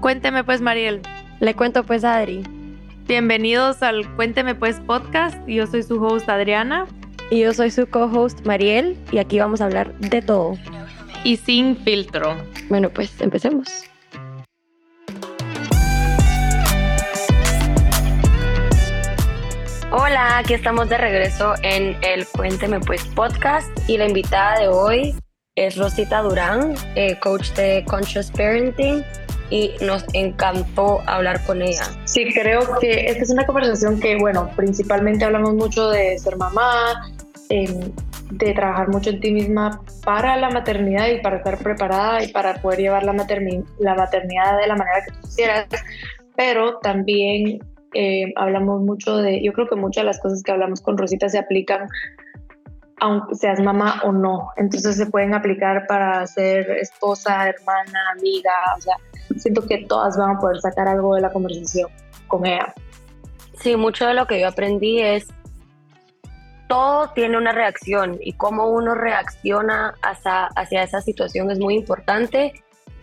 Cuénteme pues, Mariel. Le cuento pues a Adri. Bienvenidos al Cuénteme pues podcast. Yo soy su host Adriana. Y yo soy su co-host Mariel y aquí vamos a hablar de todo. Y sin filtro. Bueno, pues empecemos. Hola, aquí estamos de regreso en el Cuénteme Pues podcast y la invitada de hoy es Rosita Durán, eh, coach de Conscious Parenting y nos encantó hablar con ella. Sí, creo que esta es una conversación que, bueno, principalmente hablamos mucho de ser mamá, em, de trabajar mucho en ti misma para la maternidad y para estar preparada y para poder llevar la, la maternidad de la manera que tú quisieras, pero también em, hablamos mucho de, yo creo que muchas de las cosas que hablamos con Rosita se aplican aunque seas mamá o no. Entonces se pueden aplicar para ser esposa, hermana, amiga, o sea, siento que todas van a poder sacar algo de la conversación con ella. Sí, mucho de lo que yo aprendí es todo tiene una reacción y cómo uno reacciona hacia, hacia esa situación es muy importante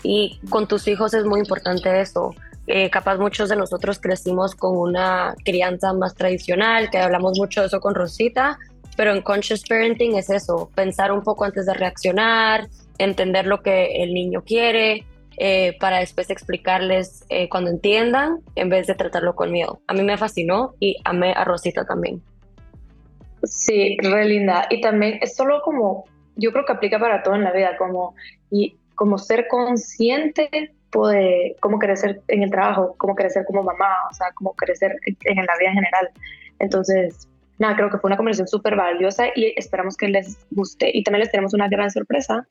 y con tus hijos es muy importante eso. Eh, capaz muchos de nosotros crecimos con una crianza más tradicional, que hablamos mucho de eso con Rosita, pero en Conscious Parenting es eso, pensar un poco antes de reaccionar, entender lo que el niño quiere, eh, para después explicarles eh, cuando entiendan, en vez de tratarlo con miedo. A mí me fascinó y amé a Rosita también. Sí, re linda. Y también es solo como, yo creo que aplica para todo en la vida, como, y como ser consciente de cómo crecer en el trabajo, cómo crecer como mamá, o sea, cómo crecer en la vida en general. Entonces, nada, creo que fue una conversación súper valiosa y esperamos que les guste. Y también les tenemos una gran sorpresa.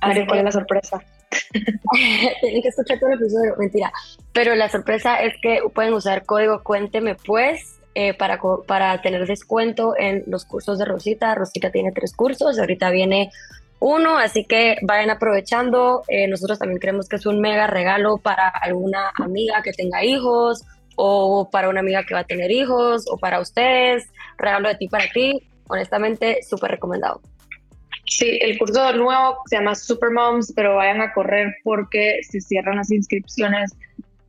A ver, ¿cuál es la sorpresa? Tienen que escuchar todo el episodio, mentira. Pero la sorpresa es que pueden usar código Cuénteme Pues eh, para, para tener descuento en los cursos de Rosita. Rosita tiene tres cursos, ahorita viene uno, así que vayan aprovechando. Eh, nosotros también creemos que es un mega regalo para alguna amiga que tenga hijos o para una amiga que va a tener hijos o para ustedes. Regalo de ti para ti. Honestamente, súper recomendado. Sí, el curso nuevo se llama Super Moms, pero vayan a correr porque se cierran las inscripciones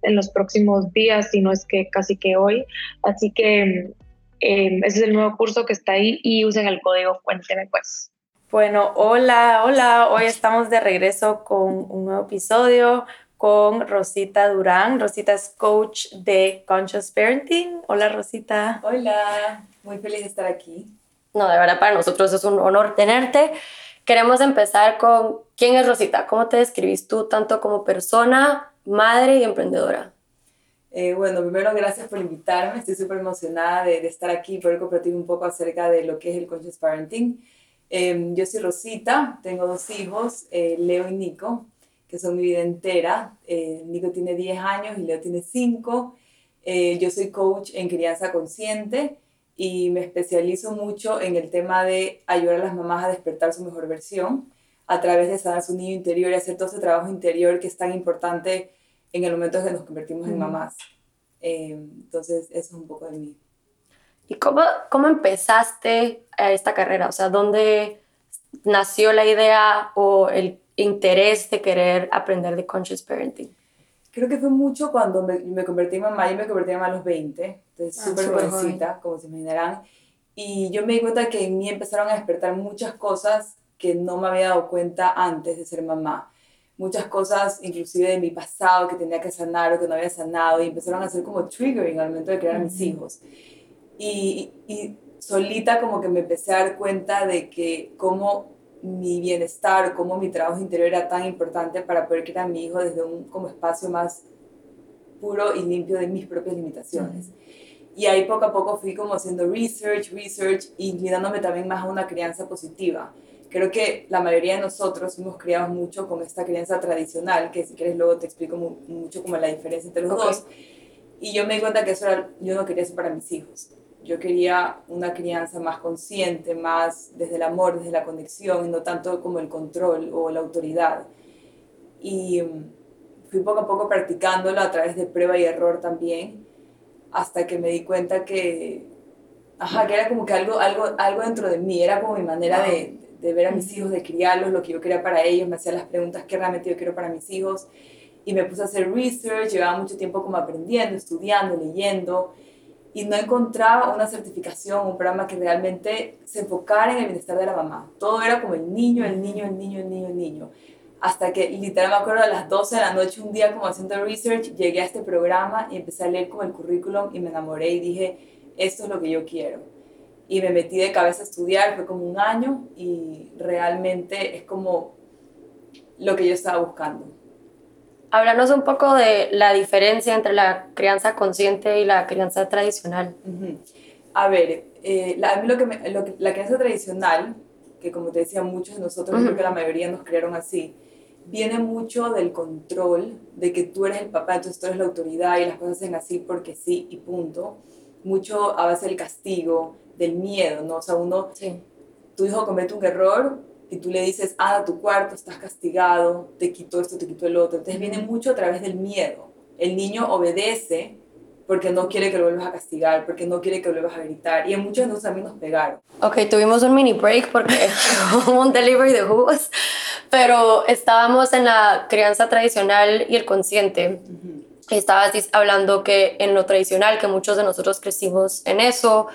en los próximos días, si no es que casi que hoy. Así que em, ese es el nuevo curso que está ahí y usen el código Cuénteme pues. Bueno, hola, hola. Hoy estamos de regreso con un nuevo episodio con Rosita Durán. Rosita es coach de Conscious Parenting. Hola, Rosita. Hola, muy feliz de estar aquí. No, de verdad para nosotros es un honor tenerte. Queremos empezar con quién es Rosita, cómo te describís tú tanto como persona, madre y emprendedora. Eh, bueno, primero gracias por invitarme, estoy súper emocionada de, estar aquí y poder compartir un poco acerca de lo que es el Conscious Parenting. Em, yo soy Rosita, tengo dos hijos, eh, Leo y Nico, que son mi vida entera. Eh, Nico tiene 10 años y Leo tiene 5. yo soy coach en crianza consciente y me especializo mucho en el tema de ayudar a las mamás a despertar su mejor versión a través de sanar su niño interior y hacer todo ese trabajo interior que es tan importante en el momento en que nos convertimos en mamás. Eh, entonces, eso es un poco de mí. ¿Y cómo, cómo empezaste a esta carrera? O sea, ¿dónde nació la idea o el interés de querer aprender de Conscious Parenting? Creo que fue mucho cuando me, me convertí en mamá, yo me convertí en mamá a los 20, entonces ah, súper jovencita, como se imaginarán. Y yo me di cuenta que en mí empezaron a despertar muchas cosas que no me había dado cuenta antes de ser mamá. Muchas cosas, inclusive de mi pasado, que tenía que sanar o que no había sanado, y empezaron a ser como triggering al momento de crear a mis hijos. Y, y solita como que me empecé a dar cuenta de que cómo mi bienestar, cómo mi trabajo interior era tan importante para poder crear a mi hijo desde un como espacio más puro y limpio de mis propias limitaciones. Y ahí poco a poco fui como haciendo research, research, inclinándome también más a una crianza positiva. Creo que la mayoría de nosotros fuimos criados mucho con esta crianza tradicional, que si quieres luego te explico mucho como la diferencia entre los dos. Y yo me di cuenta que eso era, yo no quería eso para mis hijos yo quería una crianza más consciente, más desde el amor, desde la conexión, y no tanto como el control o la autoridad. Y mm, fui poco a poco practicándolo a través de prueba y error también, hasta que me di cuenta que, ajá, que era como que algo, algo, algo dentro de mí, era como mi manera de, de ver a mis hijos, de criarlos, lo que yo quería para ellos, me hacía las preguntas que realmente yo quiero para mis hijos y me puse a hacer research, llevaba mucho tiempo como aprendiendo, estudiando, leyendo y no encontraba una certificación, un programa que realmente se enfocara en el bienestar de la mamá. Todo era como el niño, el niño, el niño, el niño, el niño. Hasta que literal me acuerdo a las 12 de la noche, un día como haciendo research, llegué a este programa y empecé a leer como el currículum y me enamoré y dije, esto es lo que yo quiero. Y me metí de cabeza a estudiar, fue como un año y realmente es como lo que yo estaba buscando. Háblanos un poco de la diferencia entre la crianza consciente y la crianza tradicional. A ver, eh, la, a mí lo que, la crianza tradicional, que como te decía muchos de nosotros, creo que la mayoría nos crearon así, viene mucho del control, de que tú eres el papá, entonces tú eres la autoridad y las cosas hacen así porque sí y punto. Mucho a base del castigo, del miedo, ¿no? O sea, uno, tu hijo comete un error, y tú le dices, ah, a tu cuarto, estás castigado, te quito esto, te quito el otro. Entonces viene mucho a través del miedo. El niño obedece porque no quiere que lo vuelvas a castigar, porque no quiere que lo vuelvas a gritar. Y en muchos de nosotros también nos pegaron. Ok, tuvimos un mini break porque un delivery de jugos, pero estábamos en la crianza tradicional y el consciente. Estabas estabas hablando que en lo tradicional, que muchos de nosotros crecimos en eso,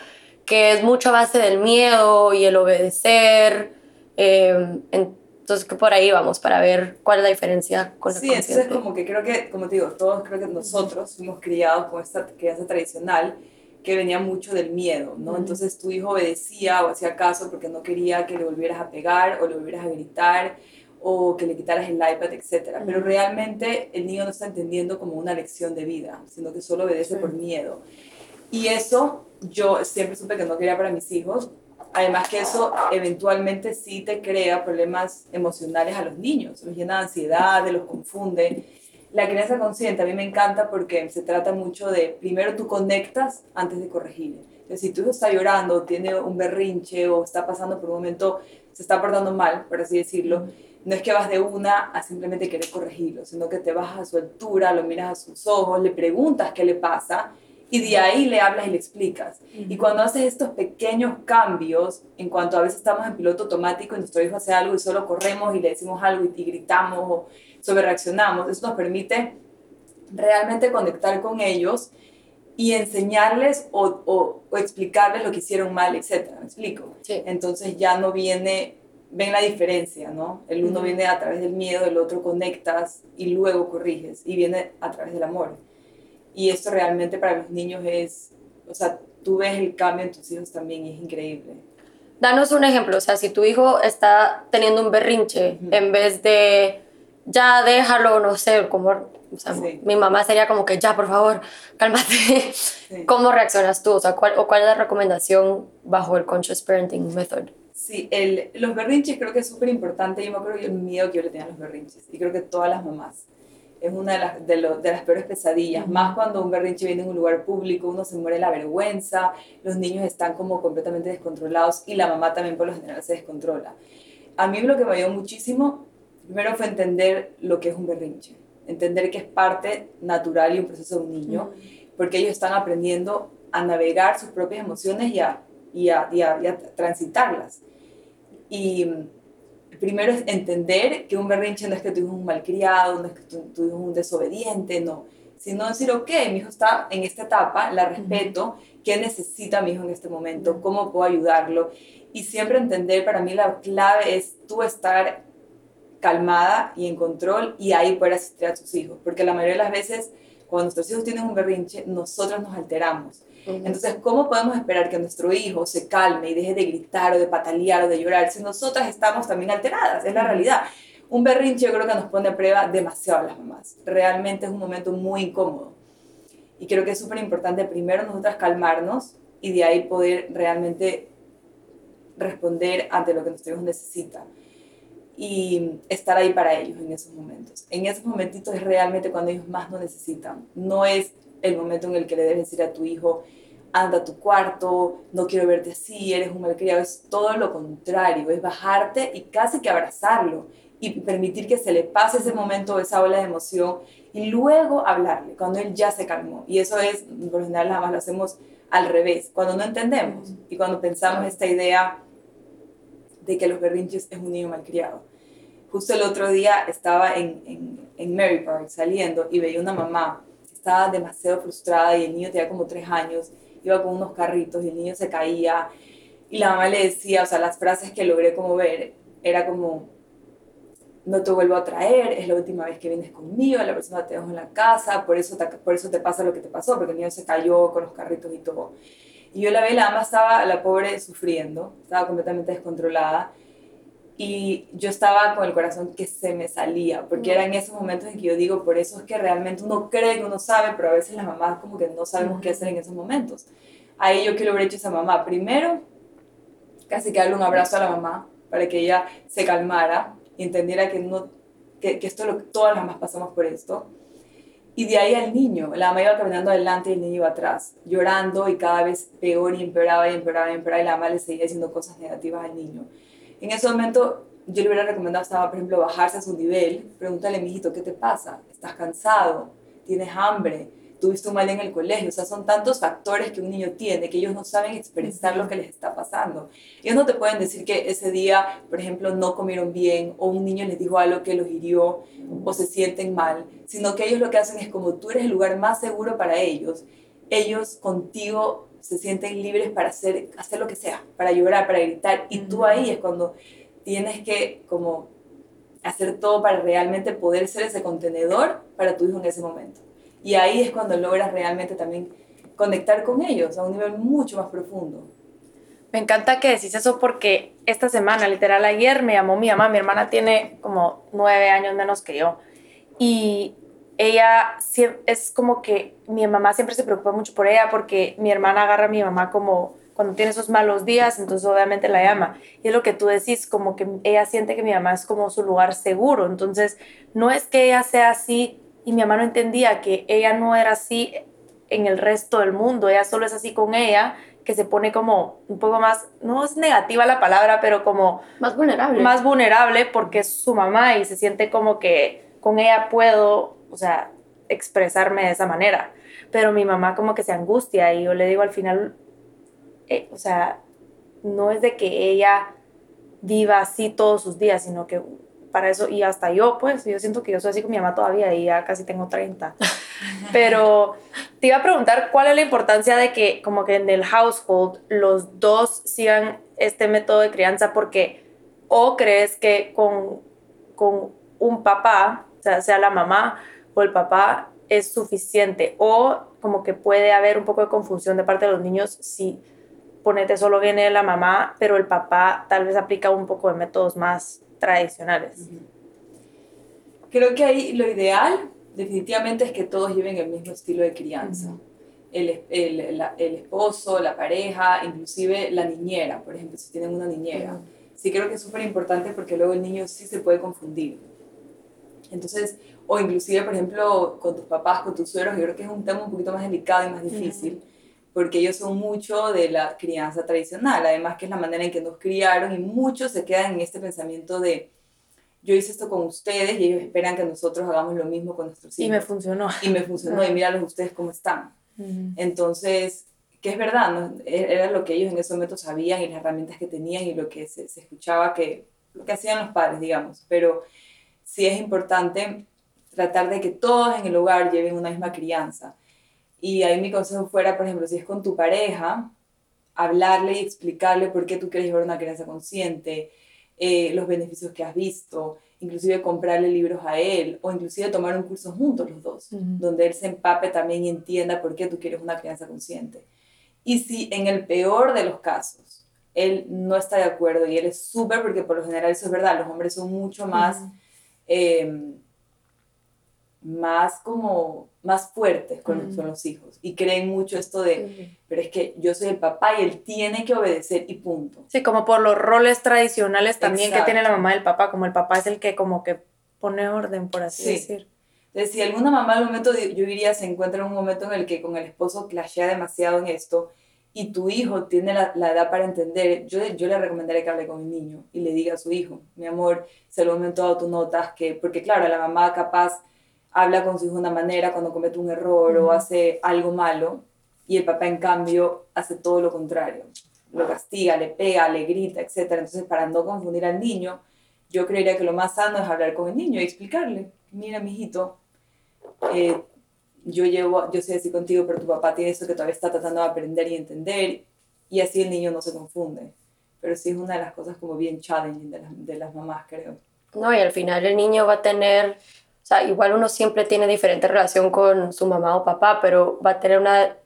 que es mucho a base del miedo y el obedecer, eh, entonces, que por ahí vamos para ver cuál es la diferencia con Sí, entonces como que creo que, como te digo, todos creo que nosotros fuimos criados con esta crianza tradicional que venía mucho del miedo, ¿no? Entonces tu hijo obedecía o hacía caso porque no quería que le volvieras a pegar o le volvieras a gritar o que le quitaras el iPad, etc. Pero realmente el niño no está entendiendo como una lección de vida, sino que solo obedece por miedo. Y eso yo siempre supe que no quería para mis hijos, Además que eso eventualmente sí te crea problemas emocionales a los niños, los llena de ansiedad, los confunde. La crianza consciente a mí me encanta porque se trata mucho de, primero tú conectas antes de corregir. Entonces, si hijo está llorando, tiene un berrinche o está pasando por un momento, se está portando mal, por así decirlo, no es que vas de una a simplemente querer corregirlo, sino que te vas a su altura, lo miras a sus ojos, le preguntas qué le pasa y de ahí le hablas y le explicas. Y cuando haces estos pequeños cambios, en cuanto a veces estamos en piloto automático y nuestro hijo hace algo y solo corremos y le decimos algo y, gritamos o sobre reaccionamos, eso nos permite realmente conectar con ellos y enseñarles o, o, explicarles lo que hicieron mal, etc. ¿Me explico? Entonces ya no viene, ven la diferencia, ¿no? El uno viene a través del miedo, el otro conectas y luego corriges y viene a través del amor. Y esto realmente para los niños es, o sea, tú ves el cambio en tus hijos también y es increíble. Danos un ejemplo, o sea, si tu hijo está teniendo un berrinche, en vez de ya déjalo, no sé, como o sea, mi mamá sería como que ya, por favor, cálmate. ¿Cómo reaccionas tú? O sea, ¿cuál, o ¿cuál es la recomendación bajo el Conscious Parenting Method? Sí, el, los berrinches creo que es súper importante. Yo me acuerdo el miedo que yo le tenía a los berrinches. Y creo que todas las mamás es una de las, de, de las peores pesadillas, más cuando un berrinche viene en un lugar público, uno se muere la vergüenza, los niños están como completamente descontrolados y la mamá también por lo general se descontrola. A mí lo que me ayudó muchísimo, primero fue entender lo que es un berrinche, entender que es parte natural y un proceso de un niño, porque ellos están aprendiendo a navegar sus propias emociones y a, y a, y a, y a transitarlas. Y primero es entender que un berrinche no es que tu hijo es un malcriado, no es que tu, hijo es un desobediente, no. Sino decir, ok, mi hijo está en esta etapa, la respeto, ¿qué necesita mi hijo en este momento? ¿Cómo puedo ayudarlo? Y siempre entender, para mí la clave es tú estar calmada y en control y ahí poder asistir a tus hijos. Porque la mayoría de las veces, cuando nuestros hijos tienen un berrinche, nosotros nos alteramos entonces, ¿cómo podemos esperar que nuestro hijo se calme y deje de gritar o de patalear o de llorar si nosotras estamos también alteradas? Es la realidad. Un berrinche yo creo que nos pone a prueba demasiado a las mamás. Realmente es un momento muy incómodo. Y creo que es súper importante primero nosotras calmarnos y de ahí poder realmente responder ante lo que nuestro hijo necesita y estar ahí para ellos en esos momentos. En esos momentitos es realmente cuando ellos más lo necesitan. No es el momento en el que le debes decir a tu hijo, anda a tu cuarto, no quiero verte así, eres un malcriado, es todo lo contrario, es bajarte y casi que abrazarlo y permitir que se le pase ese momento, esa ola de emoción y luego hablarle cuando él ya se calmó. Y eso es, por lo general, nada más lo hacemos al revés, cuando no entendemos y cuando pensamos esta idea de que los berrinches es un niño malcriado. Justo el otro día estaba en, en, en Mary Park saliendo y veía una mamá, estaba demasiado frustrada y el niño tenía como tres años, iba con unos carritos y el niño se caía y la mamá le decía, o sea, las frases que logré como ver, era como, no te vuelvo a traer, es la última vez que vienes conmigo, la persona te dejo en la casa, por eso te, por eso te pasa lo que te pasó, porque el niño se cayó con los carritos y todo. Y yo la vi, la mamá estaba, la pobre, sufriendo, estaba completamente descontrolada. Y yo estaba con el corazón que se me salía, porque era en esos momentos en que yo digo, por eso es que realmente uno cree que uno sabe, pero a veces las mamás como que no sabemos qué hacer en esos momentos. Ahí yo que lo hubiera hecho esa mamá. Primero, casi que darle un abrazo a la mamá para que ella se calmara y entendiera que, no, que, que esto lo, todas las mamás pasamos por esto. Y de ahí al niño, la mamá iba caminando adelante y el niño iba atrás, llorando y cada vez peor y empeoraba y empeoraba y empeoraba y la mamá le seguía diciendo cosas negativas al niño. En ese momento yo le hubiera recomendado, estaba, por ejemplo, bajarse a su nivel, pregúntale, mijito, ¿qué te pasa? ¿Estás cansado? ¿Tienes hambre? tuviste un mal en el colegio. O sea, son tantos factores que un niño tiene que ellos no saben expresar lo que les está pasando. Ellos no te pueden decir que ese día, por ejemplo, no comieron bien o un niño les dijo algo que los hirió o se sienten mal, sino que ellos lo que hacen es como tú eres el lugar más seguro para ellos, ellos contigo se sienten libres para hacer, hacer lo que sea, para llorar, para gritar, y tú ahí es cuando tienes que como hacer todo para realmente poder ser ese contenedor para tu hijo en ese momento. Y ahí es cuando logras realmente también conectar con ellos a un nivel mucho más profundo. Me encanta que decís eso porque esta semana, literal ayer, me llamó mi mamá. Mi hermana tiene como nueve años menos que yo. Y ella es como que mi mamá siempre se preocupa mucho por ella porque mi hermana agarra a mi mamá como cuando tiene esos malos días, entonces obviamente la llama. Y es lo que tú decís, como que ella siente que mi mamá es como su lugar seguro. Entonces, no es que ella sea así y mi mamá no entendía que ella no era así en el resto del mundo, ella solo es así con ella, que se pone como un poco más, no es negativa la palabra, pero como... Más vulnerable. Más vulnerable porque es su mamá y se siente como que con ella puedo, o sea, expresarme de esa manera. Pero mi mamá como que se angustia y yo le digo al final, eh, o sea, no es de que ella viva así todos sus días, sino que para eso, y hasta yo, pues, yo siento que yo soy así con mi mamá todavía y ya casi tengo 30. Pero te iba a preguntar cuál es la importancia de que como que en el household los dos sigan este método de crianza porque o crees que con, con un papá, o sea, sea la mamá o el papá, es suficiente o como que puede haber un poco de confusión de parte de los niños si ponete solo viene la mamá, pero el papá tal vez aplica un poco de métodos más tradicionales. Creo que ahí lo ideal definitivamente es que todos lleven el mismo estilo de crianza. el, el, el, esposo, la pareja, inclusive la niñera, por ejemplo, si tienen una niñera. Sí creo que es súper importante porque luego el niño sí se puede confundir. Entonces, o inclusive, por ejemplo, con tus papás, con tus suegros, yo creo que es un tema un poquito más delicado y más difícil porque ellos son mucho de la crianza tradicional, además que es la manera en que nos criaron y muchos se quedan en este pensamiento de yo hice esto con ustedes y ellos esperan que nosotros hagamos lo mismo con nuestros hijos. Y me funcionó. Y me funcionó, y míralos ustedes cómo están. Entonces, que es verdad, ¿no? E-, era lo que ellos en ese momento sabían y las herramientas que tenían y lo que se, se escuchaba que, lo que hacían los padres, digamos. Pero sí es importante tratar de que todos en el hogar lleven una misma crianza. Y ahí mi consejo fuera, por ejemplo, si es con tu pareja, hablarle y explicarle por qué tú quieres llevar una crianza consciente, eh, los beneficios que has visto, inclusive comprarle libros a él o inclusive tomar un curso juntos los dos, donde él se empape también y entienda por qué tú quieres una crianza consciente. Y si en el peor de los casos él no está de acuerdo y él es súper, porque por lo general eso es verdad, los hombres son mucho más más como más fuertes con, los hijos. Y creen mucho esto de, pero es que yo soy el papá y él tiene que obedecer y punto. Sí, como por los roles tradicionales también que tiene la mamá y el papá, como el papá es el que como que pone orden, por así decir. Entonces, si alguna mamá al momento, yo diría, se encuentra en un momento en el que con el esposo clashea demasiado en esto y tu hijo tiene la, la, edad para entender, yo, yo le recomendaría que hable con el niño y le diga a su hijo, mi amor, si al momento dado tú notas que, porque claro, la mamá capaz habla con su hijo de una manera cuando comete un error o hace algo malo y el papá en cambio hace todo lo contrario. lo castiga, le pega, le grita, etc. Entonces, para no confundir al niño, yo creería que lo más sano es hablar con el niño y explicarle, mira, mijito, eh, yo llevo, yo soy así contigo, pero tu papá tiene eso que todavía está tratando de aprender y entender, y así el niño no se confunde. Pero sí es una de las cosas como bien challenging de las, de las mamás, creo. No, y al final el niño va a tener, o sea, igual uno siempre tiene diferente relación con su mamá o papá, pero va a tener una,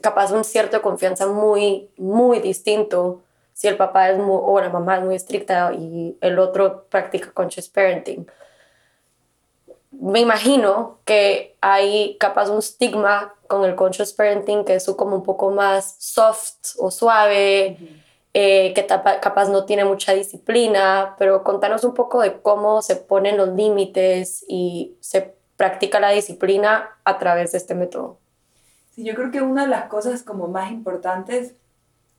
capaz un cierto confianza muy, muy distinto si el papá es muy, o la mamá es muy estricta y el otro practica conscious parenting. Me imagino que hay capaz un estigma con el conscious parenting que es como un poco más soft o suave, eh, que capaz no tiene mucha disciplina, pero contanos un poco de cómo se ponen los límites y se practica la disciplina a través de este método. Sí, yo creo que una de las cosas como más importantes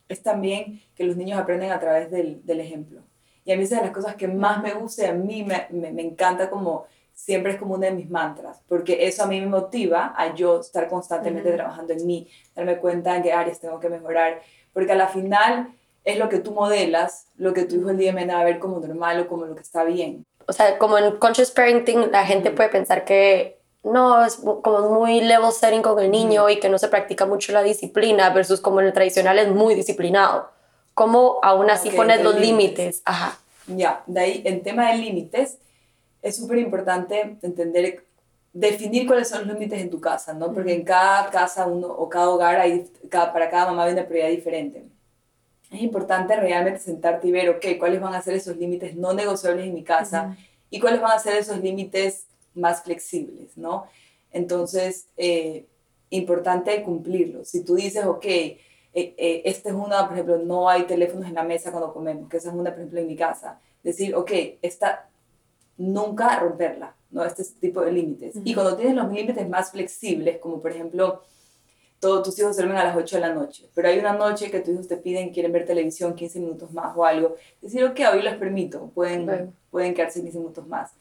es también que los niños aprenden a través del, del ejemplo. Y a mí es de las cosas que más me gusta y a mí me, me, encanta como siempre es como uno de mis mantras, porque eso a mí me motiva a yo estar constantemente trabajando en mí, darme cuenta en qué áreas tengo que mejorar, porque a la final es lo que tú modelas, lo que tu hijo el día me va a ver como normal o como lo que está bien. O sea, como en Conscious Parenting, la gente puede pensar que no, es como muy level setting con el niño y que no se practica mucho la disciplina, versus como en el tradicional es muy disciplinado. ¿Cómo aún así pones los límites? Ajá. Ya, de ahí, en tema de límites, es súper importante entender, definir cuáles son los límites en tu casa, ¿no? Porque en cada casa uno, o cada hogar, hay, cada, para cada mamá hay una prioridad diferente. Es importante realmente sentarte y ver, ok, cuáles van a ser esos límites no negociables en mi casa y cuáles van a ser esos límites más flexibles, ¿no? Entonces, eh, importante cumplirlos. Si tú dices, ok, eh, eh, esta es una, por ejemplo, no hay teléfonos en la mesa cuando comemos, que esa es una, por ejemplo, en mi casa. Decir, ok, esta, nunca romperla, ¿no? Este tipo de límites. Y cuando tienes los límites más flexibles, como por ejemplo, todos tus hijos duermen a las 8 de la noche, pero hay una noche que tus hijos te piden, quieren ver televisión 15 minutos más o algo, decir, ok, hoy les permito, pueden, pueden quedarse 15 minutos más.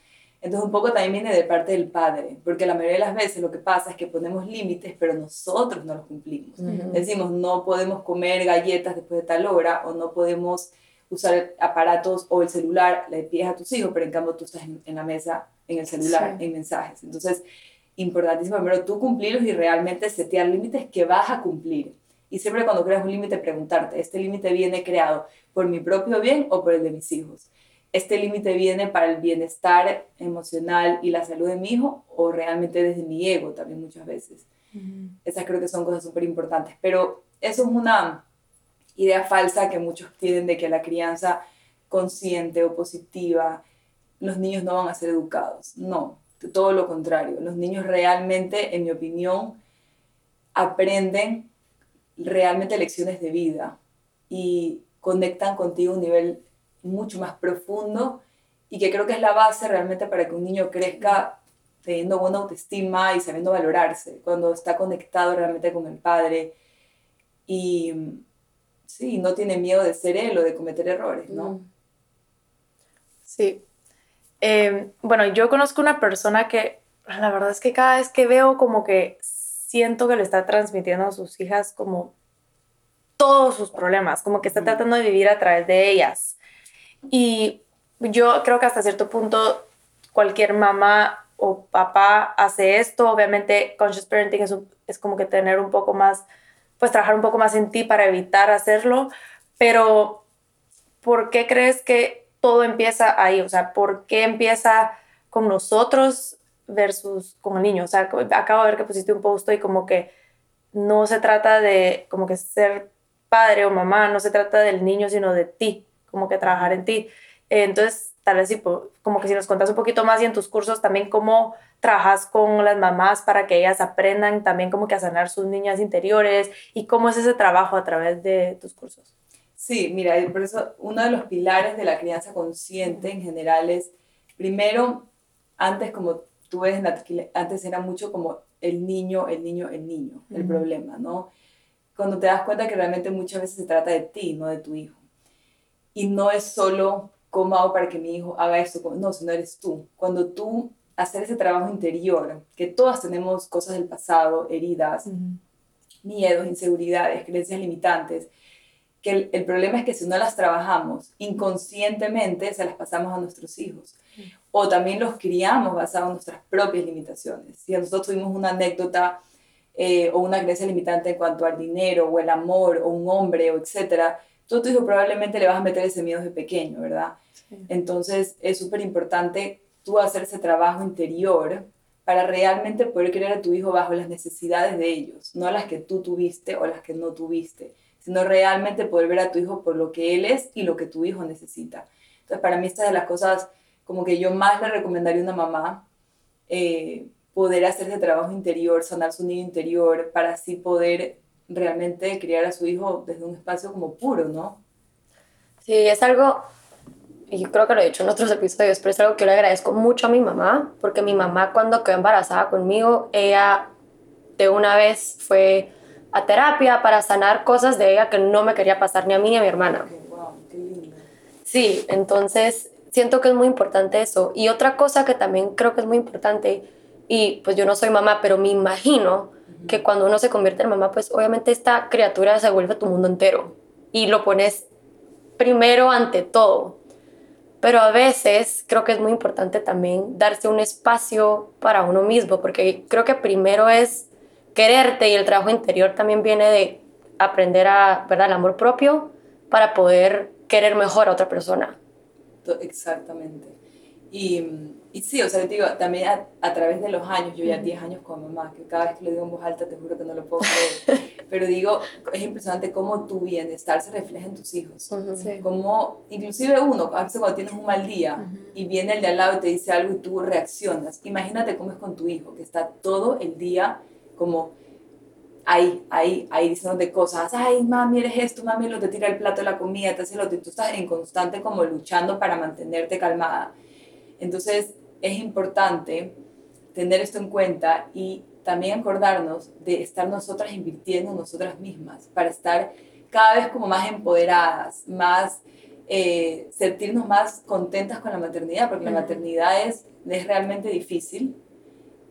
Entonces un poco también viene de parte del padre, porque la mayoría de las veces lo que pasa es que ponemos límites, pero nosotros no los cumplimos. Decimos, no podemos comer galletas después de tal hora o no podemos usar aparatos o el celular, le pides a tus hijos, pero en cambio tú estás en, la mesa, en el celular, en mensajes. Entonces, importantísimo primero tú cumplirlos y realmente setear límites que vas a cumplir. Y siempre cuando creas un límite, preguntarte, ¿este límite viene creado por mi propio bien o por el de mis hijos? este límite viene para el bienestar emocional y la salud de mi hijo o realmente desde mi ego también muchas veces. Esas creo que son cosas súper importantes. Pero eso es una idea falsa que muchos tienen de que la crianza consciente o positiva, los niños no van a ser educados. No, todo lo contrario. Los niños realmente, en mi opinión, aprenden realmente lecciones de vida y conectan contigo a un nivel mucho más profundo y que creo que es la base realmente para que un niño crezca teniendo buena autoestima y sabiendo valorarse, cuando está conectado realmente con el padre y sí, no tiene miedo de ser él o de cometer errores, ¿no? Sí. Em, bueno, yo conozco una persona que la verdad es que cada vez que veo como que siento que le está transmitiendo a sus hijas como todos sus problemas, como que está tratando de vivir a través de ellas. Y yo creo que hasta cierto punto cualquier mamá o papá hace esto. Obviamente, conscious parenting es, es como que tener un poco más, pues trabajar un poco más en ti para evitar hacerlo. Pero, ¿por qué crees que todo empieza ahí? O sea, ¿por qué empieza con nosotros versus con el niño? O sea, acabo de ver que pusiste un post y como que no se trata de como que ser padre o mamá, no se trata del niño, sino de ti como que trabajar en ti. entonces, tal vez como que si nos contas un poquito más y en tus cursos también cómo trabajas con las mamás para que ellas aprendan también como que a sanar sus niñas interiores y cómo es ese trabajo a través de tus cursos. Sí, mira, por eso uno de los pilares de la crianza consciente en general es, primero, antes como tú ves, antes era mucho como el niño, el niño, el niño, el problema, ¿no? Cuando te das cuenta que realmente muchas veces se trata de ti, no de tu hijo. Y no es solo cómo hago para que mi hijo haga esto, no, sino eres tú. Cuando tú hacer ese trabajo interior, que todas tenemos cosas del pasado, heridas, miedos, inseguridades, creencias limitantes, que el, problema es que si no las trabajamos inconscientemente, se las pasamos a nuestros hijos. O también los criamos basados en nuestras propias limitaciones. Si nosotros tuvimos una anécdota eh, o una creencia limitante en cuanto al dinero o el amor o un hombre o etcétera, tú a tu hijo probablemente le vas a meter ese miedo de pequeño, ¿verdad? Entonces es súper importante tú hacer ese trabajo interior para realmente poder criar a tu hijo bajo las necesidades de ellos, no las que tú tuviste o las que no tuviste sino realmente poder ver a tu hijo por lo que él es y lo que tu hijo necesita. Entonces, para mí, esta es de las cosas como que yo más le recomendaría a una mamá, eh, poder hacer ese trabajo interior, sanar su niño interior, para así poder realmente criar a su hijo desde un espacio como puro, ¿no? Sí, es algo, y yo creo que lo he dicho en otros episodios, pero es algo que le agradezco mucho a mi mamá, porque mi mamá cuando quedó embarazada conmigo, ella de una vez fue a terapia para sanar cosas de ella que no me quería pasar ni a mí ni a mi hermana. Sí, entonces siento que es muy importante eso. Y otra cosa que también creo que es muy importante, y pues yo no soy mamá, pero me imagino que cuando uno se convierte en mamá, pues obviamente esta criatura se vuelve tu mundo entero y lo pones primero ante todo. Pero a veces creo que es muy importante también darse un espacio para uno mismo, porque creo que primero es quererte y el trabajo interior también viene de aprender a, ¿verdad? El amor propio para poder querer mejor a otra persona. Exactamente. Y, y sí, o sea, te digo, también a, través de los años, yo ya 10 años con mamá, que cada vez que lo digo en voz alta te juro que no lo puedo creer, pero digo, es impresionante cómo tu bienestar se refleja en tus hijos. Como, inclusive uno, a veces cuando tienes un mal día y viene el de al lado y te dice algo y tú reaccionas, imagínate cómo es con tu hijo, que está todo el día como ahí, ahí, ahí diciéndote cosas, ay, mami, eres esto, mami, lo te tira el plato de la comida, te hace lo que tú estás en constante como luchando para mantenerte calmada. Entonces, es importante tener esto en cuenta y también acordarnos de estar nosotras invirtiendo en nosotras mismas para estar cada vez como más empoderadas, más eh, sentirnos más contentas con la maternidad, porque la maternidad es, es realmente difícil,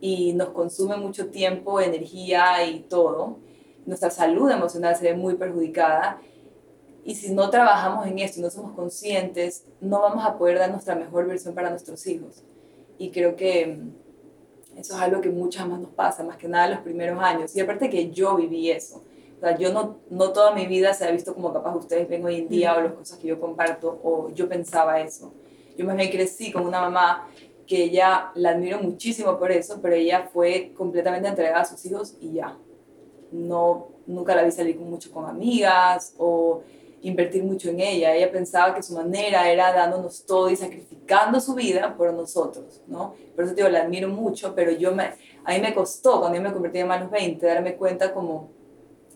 y nos consume mucho tiempo, energía y todo. Nuestra salud emocional se ve muy perjudicada y si no trabajamos en esto no somos conscientes, no vamos a poder dar nuestra mejor versión para nuestros hijos. Y creo que mm, eso es algo que muchas más nos pasa, más que nada en los primeros años. Y aparte que yo viví eso. O sea, yo no, no toda mi vida se ha visto como capaz ustedes ven hoy en día o las cosas que yo comparto o yo pensaba eso. Yo más bien crecí con una mamá que ella la admiro muchísimo por eso, pero ella fue completamente entregada a sus hijos y ya. No, nunca la vi salir mucho con amigas o invertir mucho en ella. Ella pensaba que su manera era dándonos todo y sacrificando su vida por nosotros, ¿no? Por eso digo, la admiro mucho, pero yo me, a mí me costó, cuando yo me convertí en los 20, darme cuenta como,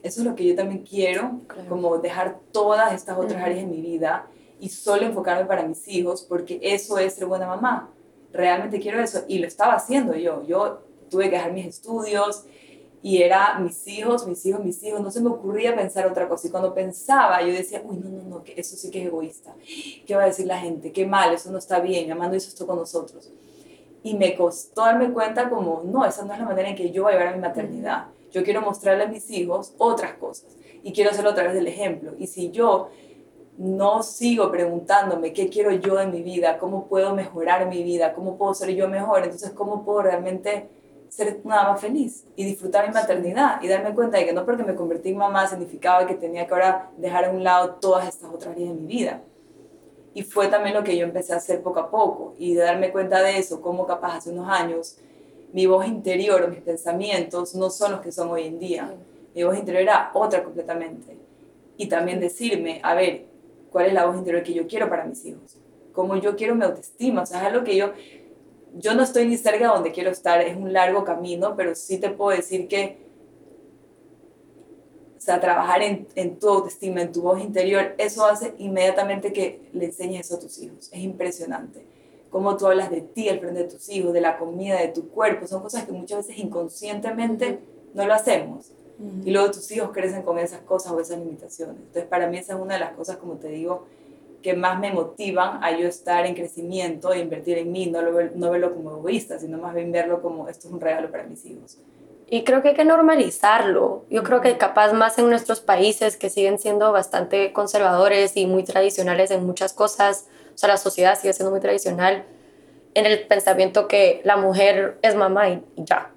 eso es lo que yo también quiero, como dejar todas estas otras áreas en mi vida y solo enfocarme para mis hijos, porque eso es ser buena mamá realmente quiero eso. Y lo estaba haciendo yo. Yo tuve que dejar mis estudios y era mis hijos, mis hijos, mis hijos. No se me ocurría pensar otra cosa. Y cuando pensaba, yo decía, uy, no, no, no, que eso sí que es egoísta. ¿Qué va a decir la gente? Qué mal, eso no está bien. No hizo esto con nosotros. Y me costó darme cuenta como, no, esa no es la manera en que yo voy a llevar a mi maternidad. Yo quiero mostrarle a mis hijos otras cosas. Y quiero hacerlo a través del ejemplo. Y si yo no sigo preguntándome qué quiero yo de mi vida, cómo puedo mejorar mi vida, cómo puedo ser yo mejor, entonces cómo puedo realmente ser una mamá feliz y disfrutar mi maternidad y darme cuenta de que no porque me convertí en mamá significaba que tenía que ahora dejar a un lado todas estas otras áreas de mi vida. Y fue también lo que yo empecé a hacer poco a poco y de darme cuenta de eso, como capaz hace unos años mi voz interior o mis pensamientos no son los que son hoy en día. Mi voz interior era otra completamente. Y también decirme, a ver, cuál es la voz interior que yo quiero para mis hijos, cómo yo quiero mi autoestima, o sea, es algo que yo, yo no estoy ni cerca de donde quiero estar, es un largo camino, pero sí te puedo decir que, o sea, trabajar en, en tu autoestima, en tu voz interior, eso hace inmediatamente que le enseñes eso a tus hijos, es impresionante. Cómo tú hablas de ti al frente de tus hijos, de la comida, de tu cuerpo, son cosas que muchas veces inconscientemente no lo hacemos y luego tus hijos crecen con esas cosas o esas limitaciones. Entonces, para mí esa es una de las cosas, como te digo, que más me motivan a yo estar en crecimiento e invertir en mí, no, lo, no verlo como egoísta, sino más bien verlo como esto es un regalo para mis hijos. Y creo que hay que normalizarlo. Yo creo que capaz más en nuestros países que siguen siendo bastante conservadores y muy tradicionales en muchas cosas, o sea, la sociedad sigue siendo muy tradicional en el pensamiento que la mujer es mamá y, ya.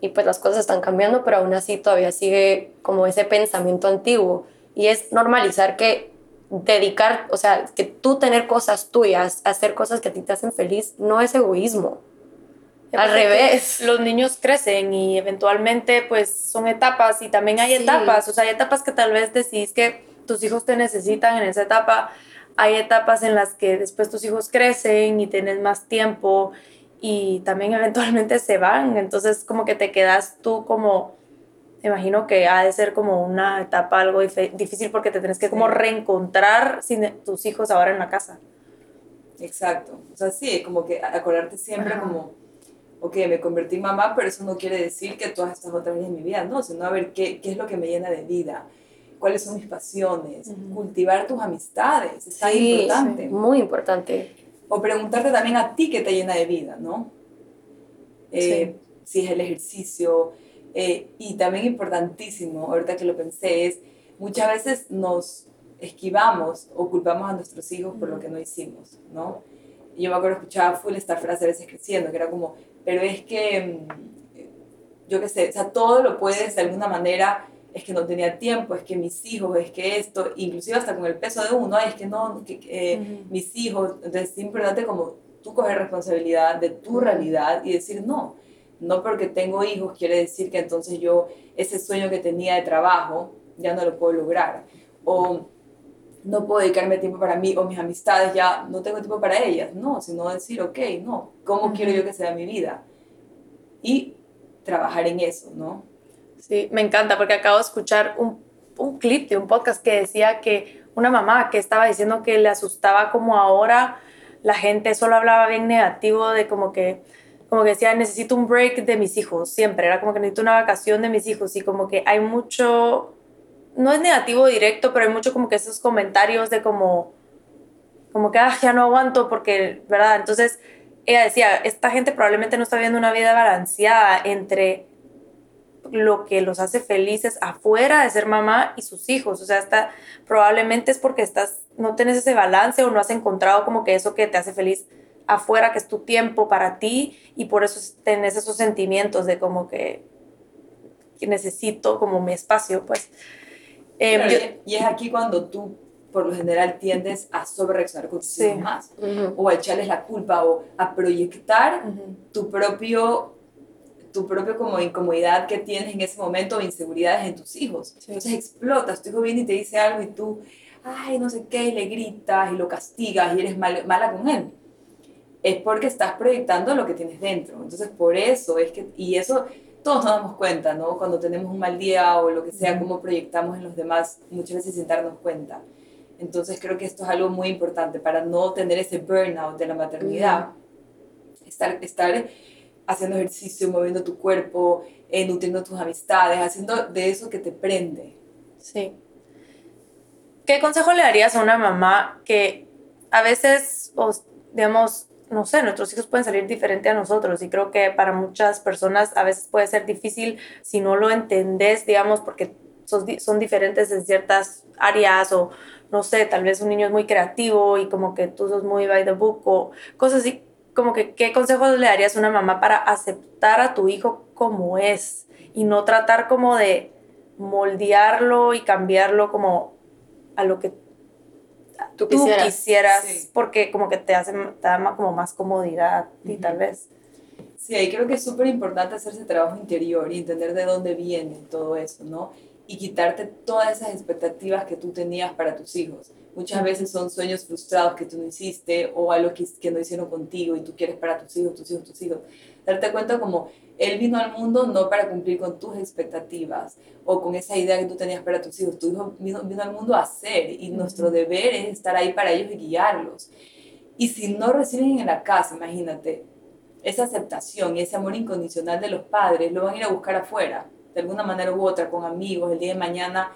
Y pues las cosas están cambiando, pero aún así todavía sigue como ese pensamiento antiguo. Y es normalizar que dedicar, o sea, que tú tener cosas tuyas, hacer cosas que a ti te hacen feliz, no es egoísmo. Al revés. Los niños crecen y eventualmente pues son etapas y también hay etapas, o sea, hay etapas que tal vez decís que tus hijos te necesitan en esa etapa, hay etapas en las que después tus hijos crecen y tienes más tiempo y también eventualmente se van, entonces como que te quedas tú como, me imagino que ha de ser como una etapa algo difícil porque te tienes que como reencontrar sin tus hijos ahora en la casa. Exacto, o sea, sí, como que acordarte siempre como, ok, me convertí en mamá, pero eso no quiere decir que todas estas otras áreas de mi vida, no, sino a ver qué, qué es lo que me llena de vida, cuáles son mis pasiones, cultivar tus amistades, es tan importante. muy importante o preguntarte también a ti qué te llena de vida, ¿no? Eh, si es el ejercicio. Eh, y también importantísimo, ahorita que lo pensé, es muchas veces nos esquivamos o culpamos a nuestros hijos por lo que no hicimos, ¿no? Y yo me acuerdo escuchaba full esta frase a veces creciendo, que era como, pero es que, mm, yo qué sé, o sea, todo lo puedes de alguna manera es que no tenía tiempo, es que mis hijos, es que esto, inclusive hasta con el peso de uno, es que no, que, eh, mis hijos, entonces es importante como tú coger responsabilidad de tu realidad y decir no, no porque tengo hijos quiere decir que entonces yo ese sueño que tenía de trabajo ya no lo puedo lograr, o no puedo dedicarme tiempo para mí o mis amistades, ya no tengo tiempo para ellas, no, sino decir, ok, no, ¿cómo quiero yo que sea mi vida? Y trabajar en eso, ¿no? Sí, me encanta porque acabo de escuchar un, un clip de un podcast que decía que una mamá que estaba diciendo que le asustaba como ahora la gente solo hablaba bien negativo de como que como que decía necesito un break de mis hijos siempre era como que necesito una vacación de mis hijos y como que hay mucho no es negativo directo pero hay mucho como que esos comentarios de como como que ah, ya no aguanto porque verdad entonces ella decía esta gente probablemente no está viendo una vida balanceada entre lo que los hace felices afuera de ser mamá y sus hijos. O sea, está, probablemente es porque estás, no tienes ese balance o no has encontrado como que eso que te hace feliz afuera, que es tu tiempo para ti, y por eso tenés esos sentimientos de como que, necesito como mi espacio, pues. Em, y es aquí cuando tú, por lo general, tiendes a sobrereaccionar con tus hijos más, o a echarles la culpa, o a proyectar tu propio tu propio como incomodidad que tienes en ese momento o inseguridades en tus hijos. Entonces explotas, tu hijo viene y te dice algo y tú, ay, no sé qué, y le gritas y lo castigas y eres mala con él. Es porque estás proyectando lo que tienes dentro. Entonces por eso es que, y eso todos nos damos cuenta, ¿no? Cuando tenemos un mal día o lo que sea, cómo proyectamos en los demás, muchas veces sin darnos cuenta. Entonces creo que esto es algo muy importante para no tener ese burnout de la maternidad. Estar, estar haciendo ejercicio, moviendo tu cuerpo, eh, nutriendo tus amistades, haciendo de eso que te prende. Sí. ¿Qué consejo le darías a una mamá que a veces, digamos, no sé, nuestros hijos pueden salir diferente a nosotros y creo que para muchas personas a veces puede ser difícil si no lo entendés, digamos, porque son, son diferentes en ciertas áreas o no sé, tal vez un niño es muy creativo y como que tú sos muy by the book o cosas así como que, ¿qué consejos le darías a una mamá para aceptar a tu hijo como es y no tratar como de moldearlo y cambiarlo como a lo que tú quisieras, porque como que te hace te da como más comodidad y tal vez. Sí, ahí creo que es súper importante hacer ese trabajo interior y entender de dónde viene todo eso, ¿no? Y quitarte todas esas expectativas que tú tenías para tus hijos. Muchas veces son sueños frustrados que tú no hiciste o algo que, que no hicieron contigo y tú quieres para tus hijos, tus hijos, tus hijos. Darte cuenta como él vino al mundo no para cumplir con tus expectativas o con esa idea que tú tenías para tus hijos. Tu hijo vino, vino al mundo a hacer y nuestro deber es estar ahí para ellos y guiarlos. Y si no reciben en la casa, imagínate, esa aceptación y ese amor incondicional de los padres, lo van a ir a buscar afuera, de alguna manera u otra, con amigos, el día de mañana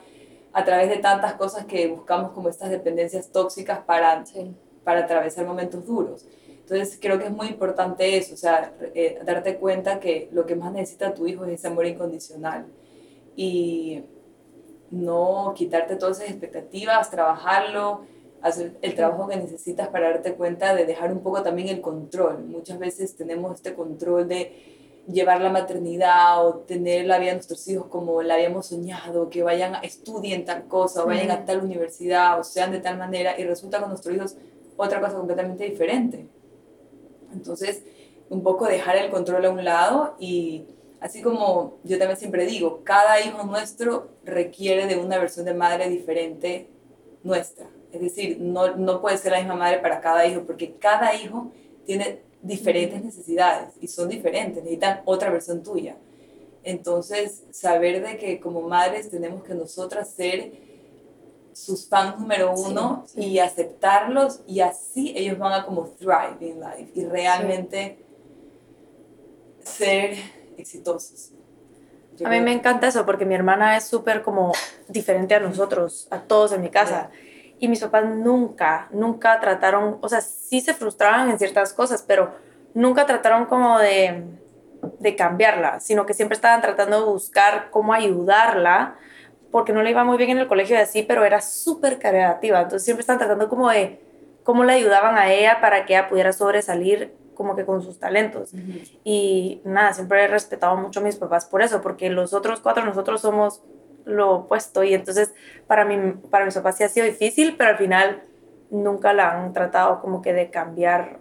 a través de tantas cosas que buscamos como estas dependencias tóxicas para, para atravesar momentos duros. Entonces Entonces creo que es muy importante eso, o sea, eh, darte cuenta que lo que más necesita tu hijo es ese amor incondicional y no quitarte todas esas expectativas, trabajarlo, hacer el trabajo que necesitas para darte cuenta de dejar un poco también el control. Muchas veces tenemos este control de llevar la maternidad o tener la vida de nuestros hijos como la habíamos soñado, que vayan a estudien tal cosa, o vayan a tal universidad, o sean de tal manera, y resulta con nuestros hijos otra cosa completamente diferente. Entonces, un poco dejar el control a un lado y así como yo también siempre digo, cada hijo nuestro requiere de una versión de madre diferente nuestra. Es decir, no, no puede ser la misma madre para cada hijo, porque cada hijo tiene diferentes necesidades y son diferentes, necesitan otra versión tuya. Entonces, saber de que como madres tenemos que nosotras ser sus fans número uno y aceptarlos y así ellos van a como thrive in life y realmente ser exitosos. a mí me encanta eso porque mi hermana es súper como diferente a nosotros, a todos en mi casa. Y mis papás nunca, nunca trataron, o sea, sí se frustraban en ciertas cosas, pero nunca trataron como de, de cambiarla, sino que siempre estaban tratando de buscar cómo ayudarla, porque no le iba muy bien en el colegio y así, pero era súper creativa. Entonces siempre estaban tratando como de cómo le ayudaban a ella para que ella pudiera sobresalir como que con sus talentos. Y nada, siempre he respetado mucho a mis papás por eso, porque los otros cuatro nosotros somos lo opuesto y entonces para, mí, para mis papás sí ha sido difícil, pero al final nunca la han tratado como que de cambiar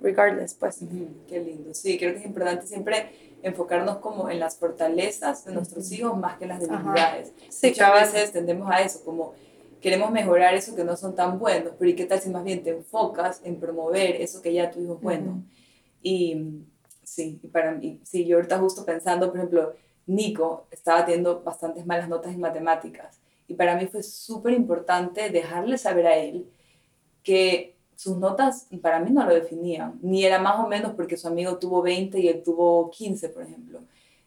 regardless, pues. Qué lindo. Sí, creo que es importante siempre enfocarnos como en las fortalezas de nuestros hijos más que en las debilidades. Sí, Muchas veces tendemos a eso, como queremos mejorar eso que no son tan buenos, pero ¿y qué tal si más bien te enfocas en promover eso que ya tu hijo es bueno? Y sí, y para mí, sí, yo ahorita justo pensando, por ejemplo, Nico estaba teniendo bastantes malas notas en matemáticas. Y para mí fue súper importante dejarle saber a él que sus notas para mí no lo definían, ni era más o menos porque su amigo tuvo 20 y él tuvo 15, por ejemplo.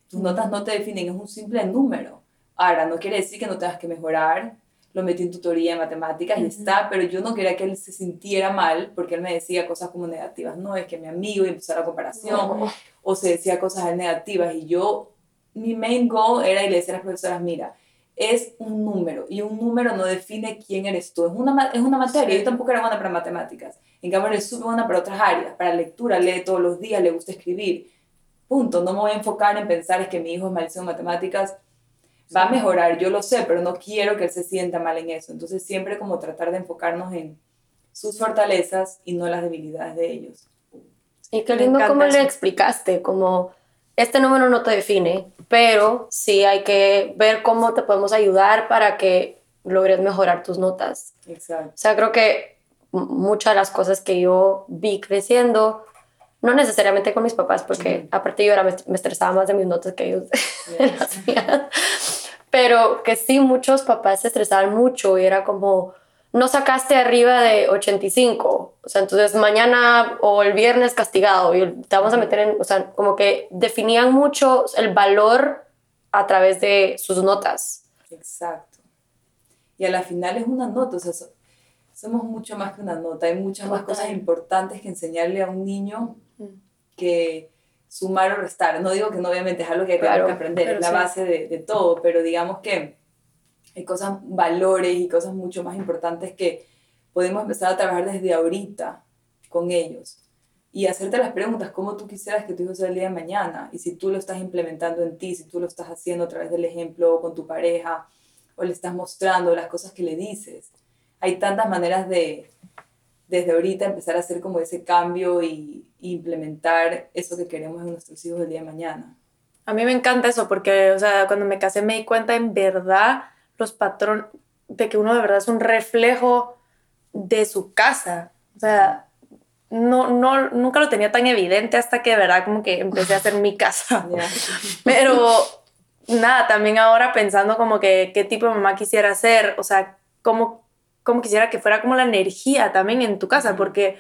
Tus notas no te definen, es un simple número. Ahora, no quiere decir que no tengas que mejorar. Lo metí en tutoría de matemáticas y está, pero yo no quería que él se sintiera mal porque él me decía cosas como negativas. No, es que mi amigo y empezó la comparación, o se decía cosas negativas y yo mi main goal era y le decía a las profesoras, mira, es un número y un número no define quién eres tú. Es una, es una materia. Yo tampoco era buena para matemáticas. En cambio, eres súper buena para otras áreas. Para lectura, lee todos los días, le gusta escribir. Punto. No me voy a enfocar en pensar es que mi hijo es malísimo en matemáticas. Va a mejorar, yo lo sé, pero no quiero que él se sienta mal en eso. Entonces, siempre como tratar de enfocarnos en sus fortalezas y no las debilidades de ellos. Y qué lindo cómo le explicaste, como este número no te define, pero sí hay que ver cómo te podemos ayudar para que logres mejorar tus notas. Exacto. O sea, creo que muchas de las cosas que yo vi creciendo, no necesariamente con mis papás, porque aparte yo era, me, estresaba más de mis notas que ellos pero que sí, muchos papás se estresaban mucho y era como, no sacaste arriba de 85, o sea, entonces mañana o el viernes castigado y te vamos a meter en, o sea, como que definían mucho el valor a través de sus notas. Exacto. Y a la final es una nota, o sea, somos mucho más que una nota, hay muchas más cosas importantes que enseñarle a un niño mm. que sumar o restar. No digo que no, obviamente es algo que hay que aprender, es la base de, de todo, pero digamos que hay cosas, valores y cosas mucho más importantes que podemos empezar a trabajar desde ahorita con ellos y hacerte las preguntas, cómo tú quisieras que tu hijo sea el día de mañana y si tú lo estás implementando en ti, si tú lo estás haciendo a través del ejemplo con tu pareja o le estás mostrando las cosas que le dices. Hay tantas maneras de desde ahorita empezar a hacer como ese cambio y, implementar eso que queremos en nuestros hijos el día de mañana. A mí me encanta eso porque, o sea, cuando me casé me di cuenta en verdad los patrones, de que uno de verdad es un reflejo de su casa. O sea, no, no, nunca lo tenía tan evidente hasta que de verdad como que empecé a hacer mi casa. Pero nada, también ahora pensando como que qué tipo de mamá quisiera ser, o sea, cómo, cómo quisiera que fuera como la energía también en tu casa, porque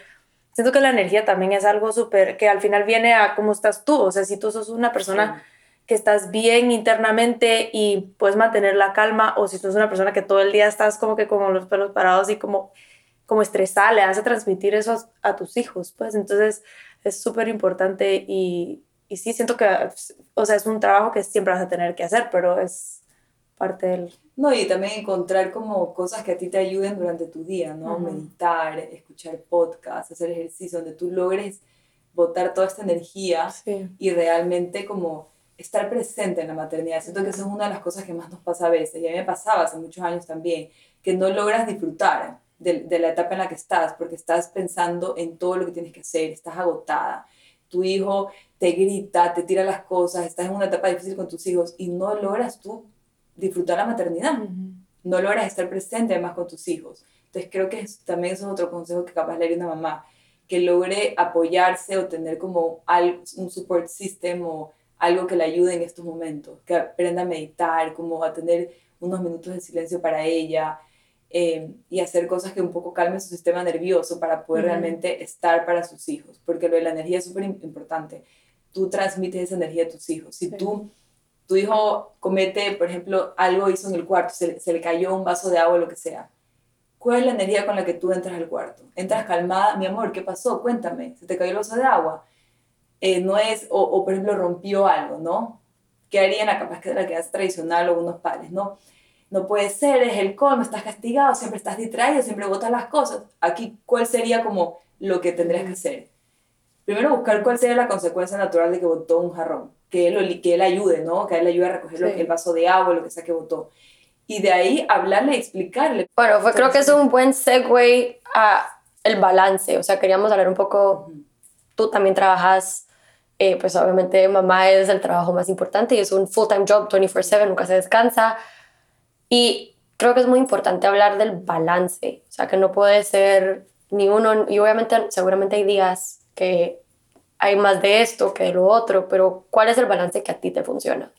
siento que la energía también es algo súper, que al final viene a cómo estás tú, o sea, si tú sos una persona que estás bien internamente y puedes mantener la calma o si tú eres una persona que todo el día estás como que con los pelos parados y como como estresada, le vas a transmitir eso a, tus hijos, pues entonces es súper importante y, y sí siento que, o sea, es un trabajo que siempre vas a tener que hacer, pero es parte del... No, y también encontrar como cosas que a ti te ayuden durante tu día, ¿no? Meditar, escuchar podcasts, hacer ejercicio, donde tú logres botar toda esta energía y realmente como estar presente en la maternidad. Siento que eso es una de las cosas que más nos pasa a veces, y a mí me pasaba hace muchos años también, que no logras disfrutar de, de, la etapa en la que estás, porque estás pensando en todo lo que tienes que hacer, estás agotada. Tu hijo te grita, te tira las cosas, estás en una etapa difícil con tus hijos y no logras tú disfrutar la maternidad. No logras estar presente además con tus hijos. Entonces creo que también eso es otro consejo que capaz le haría una mamá, que logre apoyarse o tener como un support system o algo que le ayude en estos momentos, que aprenda a meditar, como a tener unos minutos de silencio para ella eh, y hacer cosas que un poco calmen su sistema nervioso para poder realmente estar para sus hijos, porque lo de la energía es súper importante. Tú transmites esa energía a tus hijos. Si tú, tu hijo comete, por ejemplo, algo hizo en el cuarto, se, se le cayó un vaso de agua o lo que sea, ¿Cuál es la energía con la que tú entras al cuarto? Entras calmada, mi amor, ¿qué pasó? Cuéntame, ¿se te cayó el vaso de agua? Eh, no es, o, o, por ejemplo rompió algo, ¿no? ¿Qué harían la capaz que la que es tradicional o unos padres, no? No puede ser, es el colmo, estás castigado, siempre estás distraído, siempre botas las cosas. Aquí, ¿cuál sería como lo que tendrías que hacer? Primero, buscar cuál sería la consecuencia natural de que botó un jarrón. Que él, que él ayude, ¿no? Que él ayude a recoger el vaso de agua, lo que sea que botó y de ahí hablarle, explicarle. Bueno, pues creo que es un buen segue a el balance, o sea, queríamos hablar un poco, tú también trabajas, eh, pues obviamente mamá es el trabajo más importante y es un full-time job 24/7, nunca se descansa y creo que es muy importante hablar del balance, o sea, que no puede ser ni uno, y obviamente seguramente hay días que hay más de esto que de lo otro, pero ¿cuál es el balance que a ti te funciona?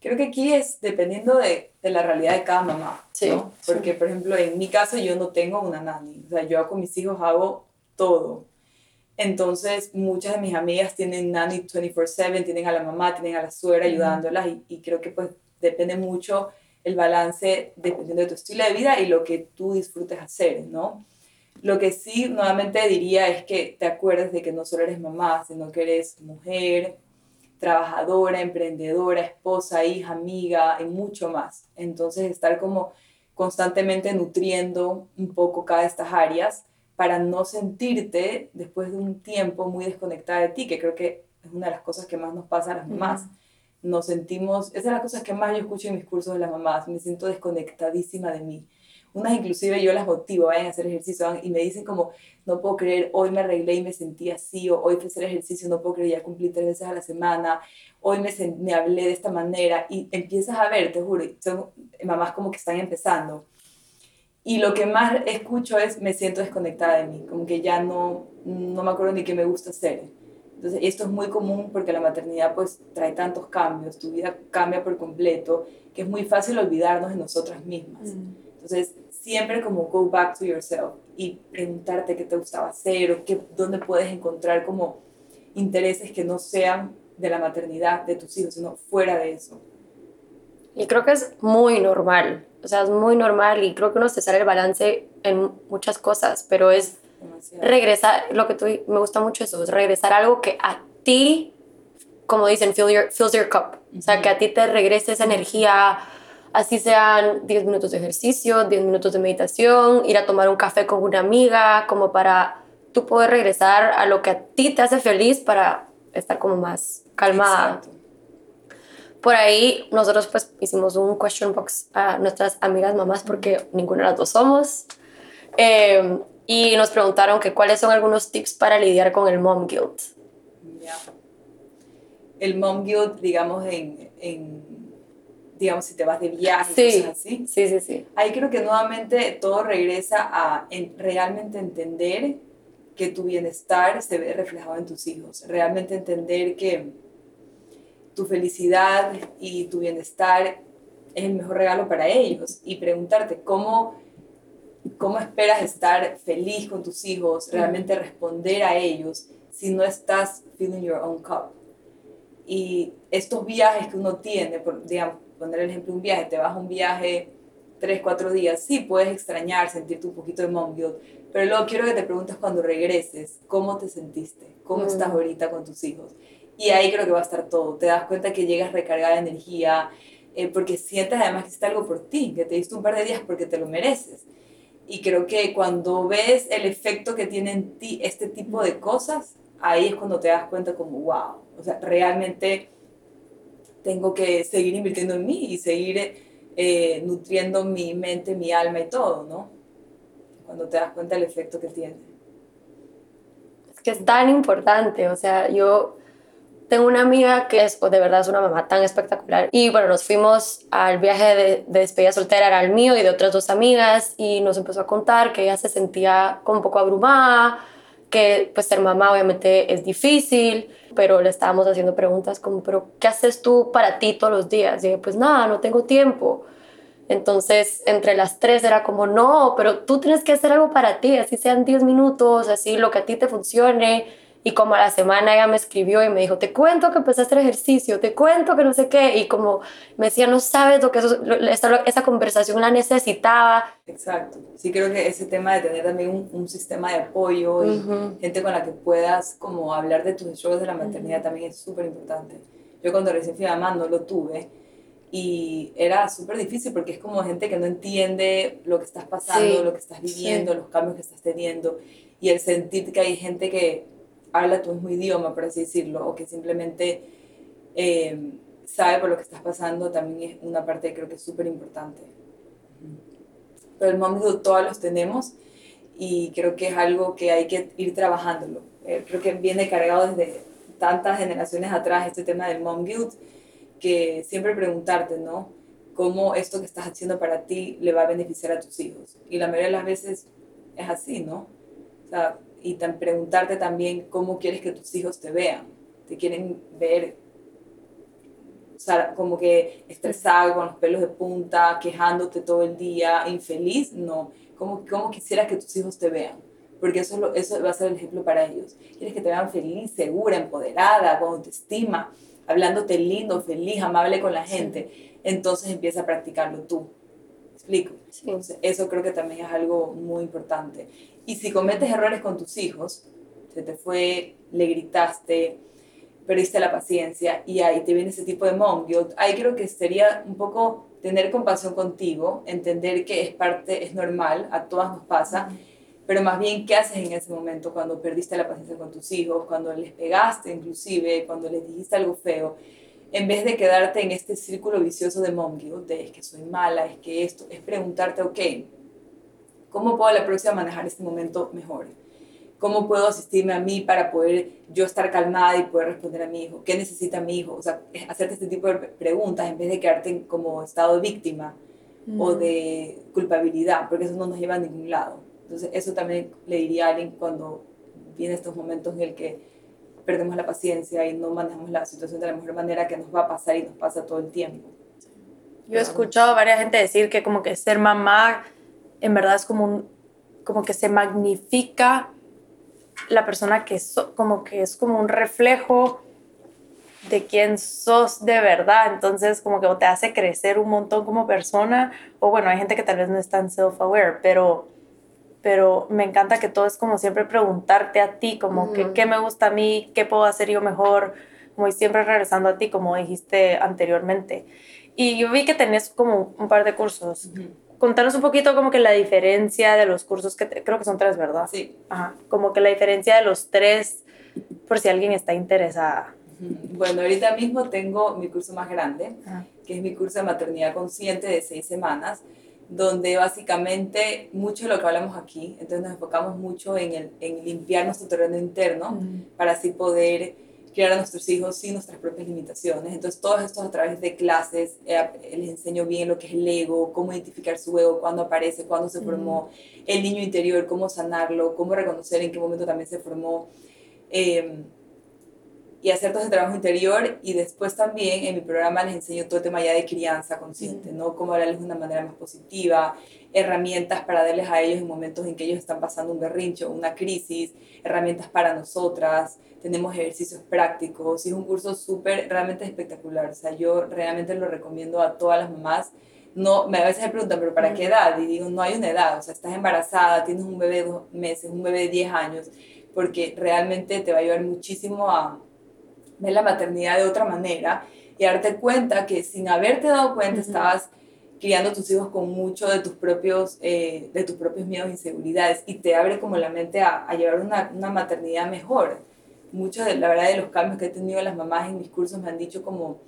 Creo que aquí es dependiendo de, de la realidad de cada mamá, sí, ¿no? Porque, por ejemplo, en mi caso yo no tengo una nanny, o sea, yo con mis hijos hago todo. Entonces, muchas de mis amigas tienen nanny 24/7, tienen a la mamá, tienen a la suegra ayudándolas y, y, creo que pues depende mucho el balance dependiendo de tu estilo de vida y lo que tú disfrutes hacer, ¿no? Lo que sí nuevamente diría es que te acuerdes de que no solo eres mamá, sino que eres mujer, trabajadora, emprendedora, esposa, hija, amiga y mucho más. Entonces, estar como constantemente nutriendo un poco cada de estas áreas para no sentirte después de un tiempo muy desconectada de ti, que creo que es una de las cosas que más nos pasa a las mamás. Nos sentimos, esa es la cosa que más yo escucho en mis cursos de las mamás, me siento desconectadísima de mí unas inclusive yo las motivo, vayan a hacer ejercicio y me dicen como, no puedo creer, hoy me arreglé y me sentí así, o hoy fui a hacer ejercicio, no puedo creer, ya cumplí tres veces a la semana, hoy me, me hablé de esta manera y empiezas a ver, te juro, son mamás como que están empezando. Y lo que más escucho es, me siento desconectada de mí, como que ya no, no me acuerdo ni qué me gusta hacer. Entonces, esto es muy común porque la maternidad pues trae tantos cambios, tu vida cambia por completo, que es muy fácil olvidarnos de nosotras mismas. Mm. Entonces, siempre como go back to yourself y preguntarte qué te gustaba hacer o qué, dónde puedes encontrar como intereses que no sean de la maternidad de tus hijos, sino fuera de eso. Y creo que es muy normal, o sea, es muy normal y creo que uno se sale el balance en muchas cosas, pero es regresar, lo que tú, me gusta mucho eso, es regresar a algo que a ti, como dicen, fill your, fills your cup, o sea, que a ti te regrese esa energía, así sean 10 minutos de ejercicio, 10 minutos de meditación, ir a tomar un café con una amiga, como para tú poder regresar a lo que a ti te hace feliz para estar como más calmada. Por ahí nosotros pues hicimos un question box a nuestras amigas mamás porque ninguna de las dos somos. Em, y nos preguntaron que cuáles son algunos tips para lidiar con el mom guilt. El mom guilt, digamos, en, en digamos, si te vas de viaje sí, cosas así. Sí, sí, sí. Ahí creo que nuevamente todo regresa a realmente entender que tu bienestar se ve reflejado en tus hijos, realmente entender que tu felicidad y tu bienestar es el mejor regalo para ellos y preguntarte cómo, cómo esperas estar feliz con tus hijos, realmente responder a ellos si no estás feeling your own cup. Y estos viajes que uno tiene, por, digamos, poner el ejemplo un viaje, te vas a un viaje tres, cuatro días, sí puedes extrañar, sentirte un poquito de mom Pero luego quiero que te preguntes cuando regreses, ¿cómo te sentiste? ¿Cómo estás mm. ahorita con tus hijos? Y ahí creo que va a estar todo. Te das cuenta que llegas recargada de energía, eh, porque sientes además que hiciste algo por ti, que te diste un par de días porque te lo mereces. Y creo que cuando ves el efecto que tiene en ti este tipo de cosas, ahí es cuando te das cuenta como, wow, o sea, realmente tengo que seguir invirtiendo en mí y seguir eh, nutriendo mi mente, mi alma y todo, ¿no? Cuando te das cuenta del efecto que tiene. Es que es tan importante, o sea, yo tengo una amiga que es, pues, de verdad es una mamá tan espectacular. Y bueno, nos fuimos al viaje de, de, despedida soltera, era el mío y de otras dos amigas, y nos empezó a contar que ella se sentía como un poco abrumada, que pues ser mamá obviamente es difícil, pero le estábamos haciendo preguntas como, pero ¿qué haces tú para ti todos los días? Y dije, pues nada, no tengo tiempo. Entonces, entre las tres era como, no, pero tú tienes que hacer algo para ti, así sean 10 minutos, así lo que a ti te funcione y como a la semana ella me escribió y me dijo, te cuento que empecé a hacer ejercicio, te cuento que no sé qué. Y como me decía, no sabes lo que eso, esa, esa conversación la necesitaba. Exacto. Sí, creo que ese tema de tener también un, un sistema de apoyo y gente con la que puedas como hablar de tus shows de la maternidad también es súper importante. Yo cuando recién fui mamá no lo tuve y era súper difícil porque es como gente que no entiende lo que estás pasando, lo que estás viviendo, los cambios que estás teniendo y el sentir que hay gente que habla tu mismo idioma, por así decirlo, o que simplemente eh, sabe por lo que estás pasando, también es una parte que creo que es súper importante. Pero el mom todos los tenemos y creo que es algo que hay que ir trabajándolo. Eh, creo que viene cargado desde tantas generaciones atrás este tema del mom guilt, que siempre preguntarte, ¿no? ¿Cómo esto que estás haciendo para ti le va a beneficiar a tus hijos? Y la mayoría de las veces es así, ¿no? O sea, y preguntarte también cómo quieres que tus hijos te vean. ¿Te quieren ver o sea, como que estresado, con los pelos de punta, quejándote todo el día, infeliz? No. ¿Cómo, cómo quisieras que tus hijos te vean? Porque eso, eso va a ser el ejemplo para ellos. Quieres que te vean feliz, segura, empoderada, con autoestima, hablándote lindo, feliz, amable con la gente. Entonces empieza a practicarlo tú. Explico? eso creo que también es algo muy importante. Y si cometes errores con tus hijos, se te fue, le gritaste, perdiste la paciencia y ahí te viene ese tipo de mom ahí creo que sería un poco tener compasión contigo, entender que es parte, es normal, a todas nos pasa, pero más bien qué haces en ese momento cuando perdiste la paciencia con tus hijos, cuando les pegaste inclusive, cuando les dijiste algo feo, en vez de quedarte en este círculo vicioso de mom de es que soy mala, es que esto, es preguntarte, ok, ¿Cómo puedo la próxima manejar este momento mejor? ¿Cómo puedo asistirme a mí para poder yo estar calmada y poder responder a mi hijo? ¿Qué necesita mi hijo? O sea, hacerte este tipo de preguntas en vez de quedarte como estado de víctima o de culpabilidad, porque eso no nos lleva a ningún lado. Entonces, eso también le diría a alguien cuando viene estos momentos en el que perdemos la paciencia y no manejamos la situación de la mejor manera que nos va a pasar y nos pasa todo el tiempo. Yo he escuchado a varias gente decir que como que ser mamá en verdad es como, un, como que se magnifica la persona que es, como que es como un reflejo de quién sos de verdad, entonces como que te hace crecer un montón como persona, o bueno, hay gente que tal vez no es tan self-aware, pero, pero me encanta que todo es como siempre preguntarte a ti, como que, qué me gusta a mí, qué puedo hacer yo mejor, como siempre regresando a ti, como dijiste anteriormente. Y yo vi que tenés como un par de cursos. Contanos un poquito como que la diferencia de los cursos que creo que son tres, ¿verdad? Sí. Ajá, como que la diferencia de los tres por si alguien está interesada. Bueno, ahorita mismo tengo mi curso más grande, que es mi curso de maternidad consciente de seis semanas, donde básicamente mucho de lo que hablamos aquí, entonces nos enfocamos mucho en, el, en limpiar nuestro terreno interno para así poder criar a nuestros hijos sin nuestras propias limitaciones. Entonces, todo esto a través de clases, eh, les enseño bien lo que es el ego, cómo identificar su ego, cuándo aparece, cuándo se formó, el niño interior, cómo sanarlo, cómo reconocer en qué momento también se formó. Em, y hacer todo ese trabajo interior y después también en mi programa les enseño todo el tema ya de crianza consciente, ¿no? Cómo hablarles de una manera más positiva, herramientas para darles a ellos en momentos en que ellos están pasando un berrincho, una crisis, herramientas para nosotras, tenemos ejercicios prácticos y es un curso súper, realmente espectacular. O sea, yo realmente lo recomiendo a todas las mamás no, me a veces me preguntan, pero ¿para qué edad? Y digo, no hay una edad, o sea, estás embarazada, tienes un bebé de dos meses, un bebé de 10 años, porque realmente te va a ayudar muchísimo a ver la maternidad de otra manera y darte cuenta que sin haberte dado cuenta estabas criando a tus hijos con mucho de tus propios, eh, de tus propios miedos e inseguridades y te abre como la mente a, a llevar una, una, maternidad mejor. Muchos, de la verdad, de los cambios que he tenido las mamás en mis cursos me han dicho como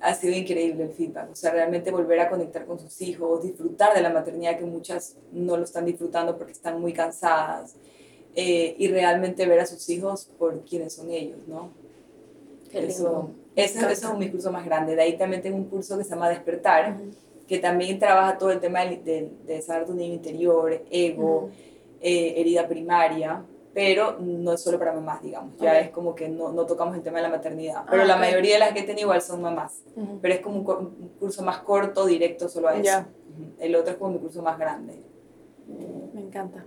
ha sido increíble el feedback, o sea, realmente volver a conectar con sus hijos, disfrutar de la maternidad que muchas no lo están disfrutando porque están muy cansadas eh, y realmente ver a sus hijos por quienes son ellos, ¿no? Eso, eso, es mi curso más grande. De ahí también tengo un curso que se llama Despertar, que también trabaja todo el tema de, de, sanar tu niño interior, ego, eh, herida primaria, pero no es solo para mamás, digamos. Ya es como que no, no, tocamos el tema de la maternidad. Pero ah, la mayoría de las que he tenido igual son mamás. Pero es como un, curso más corto, directo, solo a eso. El otro es como mi curso más grande. Me encanta.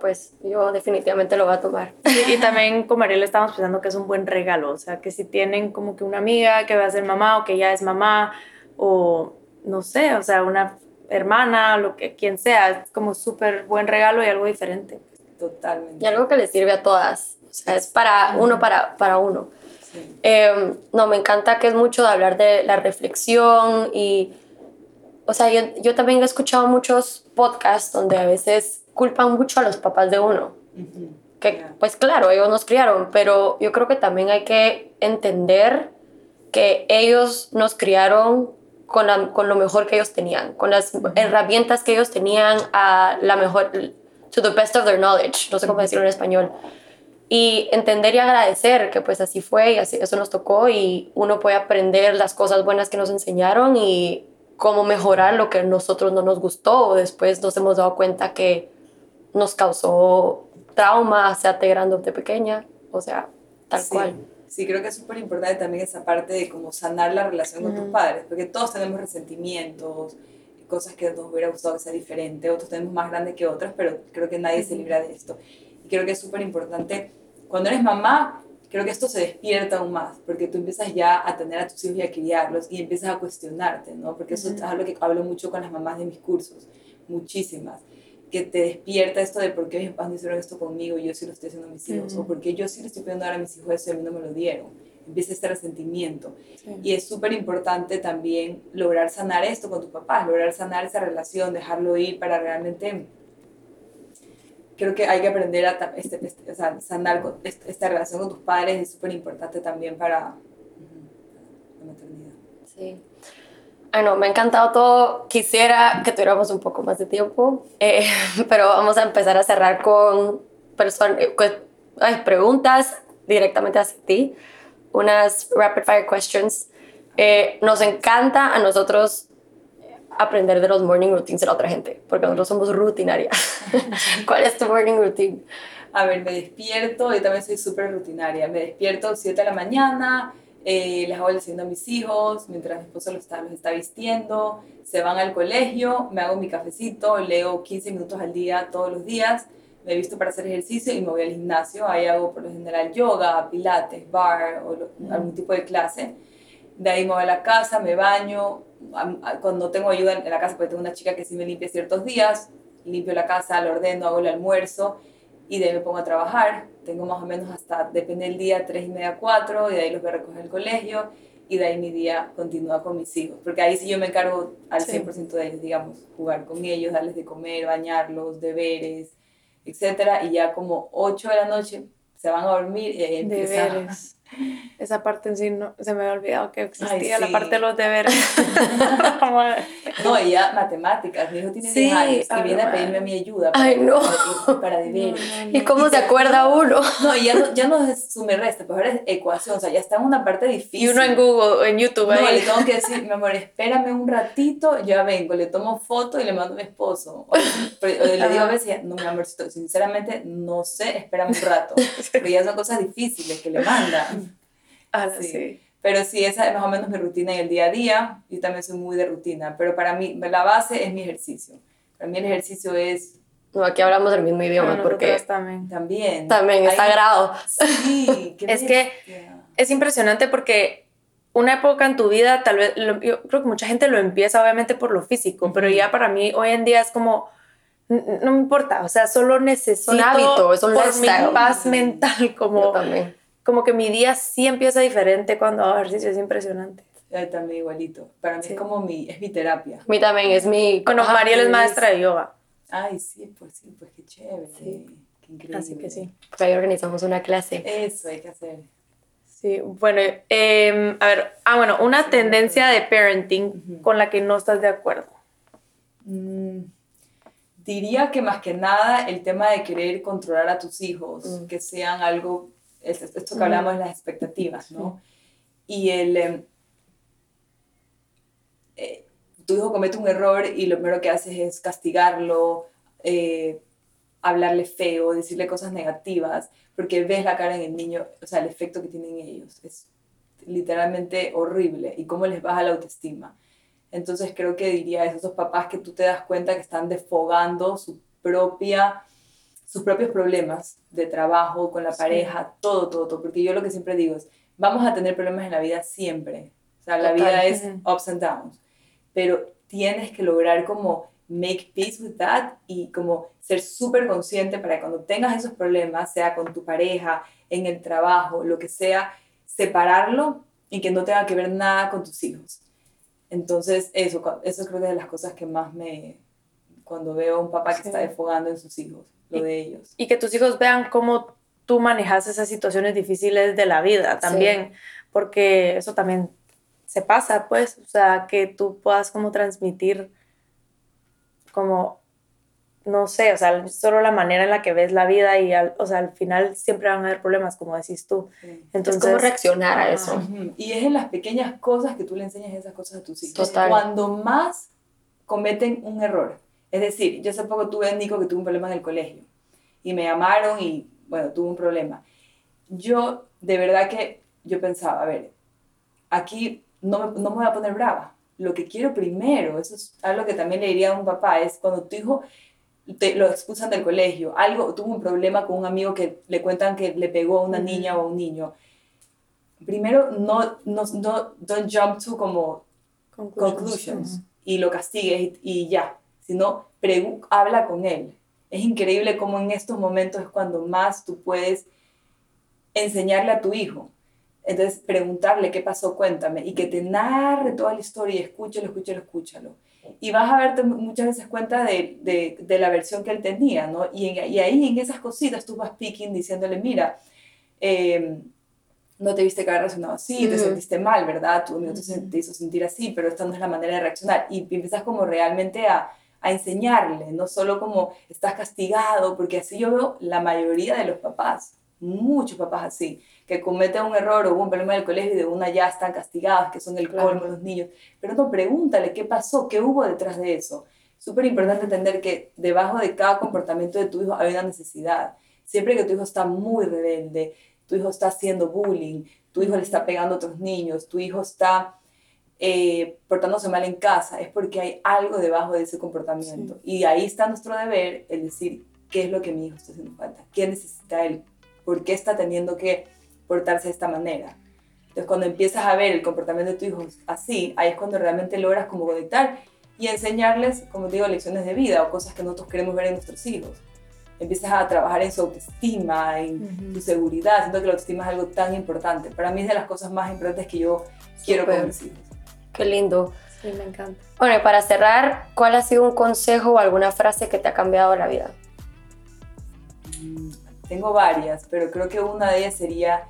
Pues yo definitivamente lo voy a tomar. y también con Mariela estamos pensando que es un buen regalo. O sea, que si tienen como que una amiga que va a ser mamá o que ya es mamá o no sé, o sea, una hermana, lo que quien sea, es como súper buen regalo y algo diferente. Totalmente. Y algo que le sirve a todas. O sea, es para uno, para, para uno. Em, no, me encanta que es mucho de hablar de la reflexión y, o sea, yo, yo, también he escuchado muchos podcasts donde a veces culpan mucho a los papás de uno. Que, pues claro, ellos nos criaron, pero yo creo que también hay que entender que ellos nos criaron con, con, lo mejor que ellos tenían, con las herramientas que ellos tenían a la mejor, to the best of their knowledge, no sé cómo decirlo en español. Y entender y agradecer que pues así fue y así, eso nos tocó y uno puede aprender las cosas buenas que nos enseñaron y cómo mejorar lo que a nosotros no nos gustó o después nos hemos dado cuenta que nos causó trauma, sea te grande o de pequeña, o sea, tal cual. Sí creo que es súper importante también esa parte de cómo sanar la relación con tus padres, porque todos tenemos resentimientos, cosas que nos hubiera gustado que sea diferente, otros tenemos más grandes que otras, pero creo que nadie se libra de esto. Y creo que es súper importante, cuando eres mamá, creo que esto se despierta aún más, porque tú empiezas ya a tener a tus hijos y a criarlos y empiezas a cuestionarte, ¿no? Porque eso es algo que hablo mucho con las mamás de mis cursos, muchísimas que te despierta esto de por qué mis papás no hicieron esto conmigo y yo sí lo estoy haciendo a mis hijos, o por qué yo sí le estoy pidiendo dar a mis hijos eso y a mí no me lo dieron. Empieza este resentimiento. Y es súper importante también lograr sanar esto con tus papás, lograr sanar esa relación, dejarlo ir para realmente... Creo que hay que aprender a este, este, o sea, sanar este, esta relación con tus padres, es súper importante también para la maternidad. Sí. Bueno, me ha encantado todo. Quisiera que tuviéramos un poco más de tiempo, eh, pero vamos a empezar a cerrar con, eh, preguntas directamente hacia ti, unas rapid fire questions. Eh, nos encanta a nosotros aprender de los morning routines de la otra gente, porque nosotros somos rutinarias. ¿Cuál es tu morning routine? A ver, me despierto, yo también soy súper rutinaria. Me despierto 7 de la mañana, eh, les hago el desayuno a mis hijos, mientras mi esposo los está, los está vistiendo, se van al colegio, me hago mi cafecito, leo 15 minutos al día todos los días, me visto para hacer ejercicio y me voy al gimnasio, ahí hago por lo general yoga, pilates, bar o algún tipo de clase. De ahí me voy a la casa, me baño, cuando tengo ayuda en la casa, porque tengo una chica que sí me limpia ciertos días, limpio la casa, lo ordeno, hago el almuerzo y de ahí me pongo a trabajar. Tengo más o menos hasta, depende del día, tres y media, cuatro, y de ahí los voy a recoger el colegio y de ahí mi día continúa con mis hijos. Porque ahí sí yo me encargo al 100% de ellos, digamos, jugar con ellos, darles de comer, bañarlos, deberes, etc. Y ya como 8 de la noche se van a dormir y ahí Deberes. Esa parte en sí no, se me había olvidado que existía la parte de los deberes. no, ella matemáticas. Mi hijo tiene sí, 10 años y viene a pedirme mi ayuda para, Ay, no. para, deberes. ¿Y cómo se acuerda uno? No, ya no, ya no es sume resta, pues ahora es ecuación. O sea, ya está en una parte difícil. Y uno en Google, en YouTube. No, le tengo que decir, mi amor, espérame un ratito, ya vengo, le tomo foto y le mando a mi esposo. O, le digo a veces, no, mi amor, sinceramente no sé, espérame un rato. Pero ya son cosas difíciles que le mandan. Ah, sí. Pero sí, esa es más o menos mi rutina en el día a día. Yo también soy muy de rutina, pero para mí la base es mi ejercicio. Para mí el ejercicio es... No, aquí hablamos del mismo idioma porque... También. También. También, es sagrado. Sí. es que es impresionante porque una época en tu vida, tal vez, yo creo que mucha gente lo empieza obviamente por lo físico, pero ya para mí hoy en día es como, no me importa, o sea, solo necesito un hábito, es un por mi paz mental, como, también. Como que mi día sí empieza diferente cuando hago ejercicio, es impresionante. Yo también igualito. Para mí es como mi, es mi terapia. Mí también es mi... Bueno, Ajá, Mariel es es- maestra de yoga, Ay, sí, pues sí, pues qué chévere. Qué increíble. así que sí. Por ahí organizamos una clase. Eso hay que hacer. Sí, bueno, em, a ver, ah, bueno, una tendencia de parenting con la que no estás de acuerdo. Mm, diría que más que nada el tema de querer controlar a tus hijos, Mm. que sean algo, esto que hablamos de las expectativas, ¿no? Y el... em, eh, tu hijo comete un error y lo primero que haces es castigarlo, eh, hablarle feo, decirle cosas negativas, porque ves la cara en el niño, o sea, el efecto que tienen ellos. Es literalmente horrible y cómo les baja la autoestima. Entonces creo que diría a esos papás que tú te das cuenta que están desfogando su propia, sus propios problemas de trabajo, con la pareja, todo, todo, todo. Porque yo lo que siempre digo es, vamos a tener problemas en la vida siempre. O sea, la Total. vida es ups and downs. Pero tienes que lograr como make peace with that y como ser súper consciente para que cuando tengas esos problemas, sea con tu pareja, en el trabajo, lo que sea, separarlo y que no tenga que ver nada con tus hijos. Entonces, eso, eso creo que es de las cosas que más me, cuando veo a un papá que Sí. está desfogando en sus hijos, lo de ellos. Y que tus hijos vean cómo tú manejas esas situaciones difíciles de la vida también, porque eso también se pasa, pues, o sea, que tú puedas como transmitir como, no sé, o sea, solo la manera en la que ves la vida y, al, o sea, al final siempre van a haber problemas, como decís tú. Sí. Entonces, es como reaccionar a eso. Ujú. Y es en las pequeñas cosas que tú le enseñas esas cosas a tus hijos. Total. Cuando más cometen un error. Es decir, yo hace poco tuve a Nico que tuvo un problema en el colegio y me llamaron y, bueno, tuvo un problema. Yo, de verdad que yo pensaba, a ver, aquí no me, no me voy a poner brava. Lo que quiero primero, eso es algo que también le diría a un papá, es cuando tu hijo te, lo expulsan del colegio, algo, tuvo un problema con un amigo que le cuentan que le pegó a una niña o a un niño. Primero, no, no, no, don't jump to como conclusions y lo castigues y, y ya, sino habla con él. Es increíble cómo en estos momentos es cuando más tú puedes enseñarle a tu hijo. Entonces, preguntarle qué pasó, cuéntame, y que te narre toda la historia y escúchalo, escúchalo, escúchalo. Y vas a darte muchas veces cuenta de, de, de la versión que él tenía, ¿no? Y, en- y ahí en esas cositas tú vas picking diciéndole, mira, eh, no te viste que haber reaccionado así, te sentiste mal, ¿verdad? Tu amigo te hizo sentir así, pero esta no es la manera de reaccionar. Y empiezas como realmente a, a enseñarle, no solo como estás castigado, porque así yo veo la mayoría de los papás, muchos papás así, que cometen un error o un problema en el colegio y de una ya están castigados, que son el Claro. colmo los niños. Pero no, pregúntale qué pasó, qué hubo detrás de eso. Súper importante entender que debajo de cada comportamiento de tu hijo hay una necesidad. Siempre que tu hijo está muy rebelde, tu hijo está haciendo bullying, tu hijo le está pegando a otros niños, tu hijo está eh, portándose mal en casa, es porque hay algo debajo de ese comportamiento. Y ahí está nuestro deber, el decir, ¿qué es lo que mi hijo está haciendo falta? ¿Qué necesita él? ¿Por qué está teniendo que portarse de esta manera? Entonces, cuando empiezas a ver el comportamiento de tu hijo así, ahí es cuando realmente logras como conectar y enseñarles, como te digo, lecciones de vida o cosas que nosotros queremos ver en nuestros hijos. Empiezas a trabajar en su autoestima, en su seguridad. Siento que la autoestima es algo tan importante. Para mí es de las cosas más importantes que yo quiero Súper. con mis hijos. Qué lindo. Sí, me encanta. Bueno, y para cerrar, ¿cuál ha sido un consejo o alguna frase que te ha cambiado la vida? Mm, Tengo varias, pero creo que una de ellas sería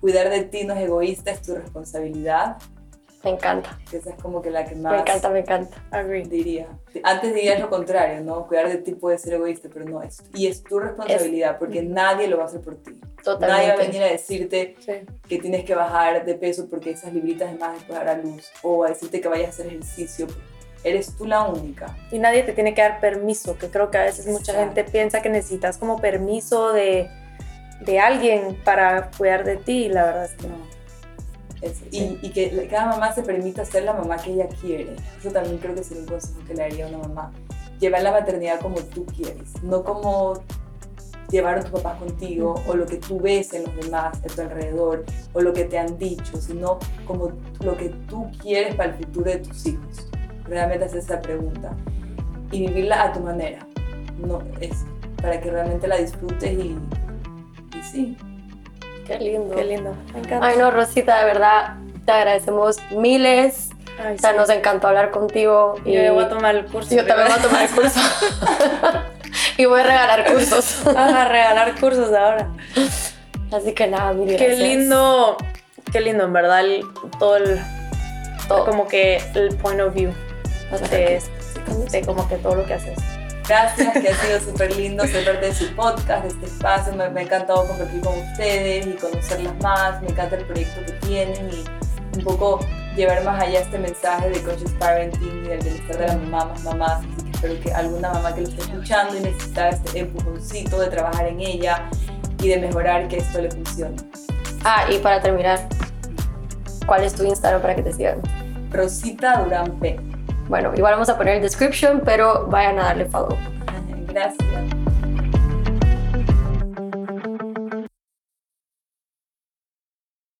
cuidar de ti no es egoísta, es tu responsabilidad. Me encanta. Esa es como que la que más Me encanta, me encanta. Agree. diría. Antes dirías lo contrario, ¿no? Cuidar de ti puede ser egoísta, pero no es. Y es tu responsabilidad, porque nadie lo va a hacer por ti. Nadie va a Totalmente. venir a decirte Sí. que tienes que bajar de peso porque esas libritas de más después dar a luz, o a decirte que vayas a hacer ejercicio. Eres tú la única. Y nadie te tiene que dar permiso, que creo que a veces mucha Exacto. gente piensa que necesitas como permiso de, de alguien para cuidar de ti, y la verdad es que no. Y, y que cada mamá se permita ser la mamá que ella quiere. Eso también creo que sería un consejo que le daría a una mamá. Llevar la maternidad como tú quieres, no como llevaron tus papás contigo o lo que tú ves en los demás a tu alrededor o lo que te han dicho, sino como lo que tú quieres para el futuro de tus hijos. Realmente hacer esa pregunta y vivirla a tu manera. No, es para que realmente la disfrutes y, y sí. Qué lindo. Qué lindo. Me encanta. Ay, no, Rosita, de verdad, te agradecemos miles. Ay, O sea, sí. nos encantó hablar contigo. Yo ya voy a tomar el curso. Yo también voy a tomar el curso. y voy a regalar cursos. a regalar cursos ahora. Así que nada, mil Qué lindo, qué lindo, en verdad, el- todo el, Todo. como que el point of view de, de como que todo lo que haces. Gracias, que ha sido súper lindo ser parte de su podcast, de este espacio. Me, me ha encantado compartir con ustedes y conocerlas más. Me encanta el proyecto que tienen y un poco llevar más allá este mensaje de conscious parenting y del bienestar de las mamás, mamás. Así que espero que alguna mamá que lo esté escuchando y necesita este empujoncito de trabajar en ella y de mejorar que esto le funcione. Ah, y para terminar, ¿cuál es tu Instagram para que te sigan? Rosita Durán P. Bueno, igual vamos a poner el description, pero vayan a darle follow. Gracias.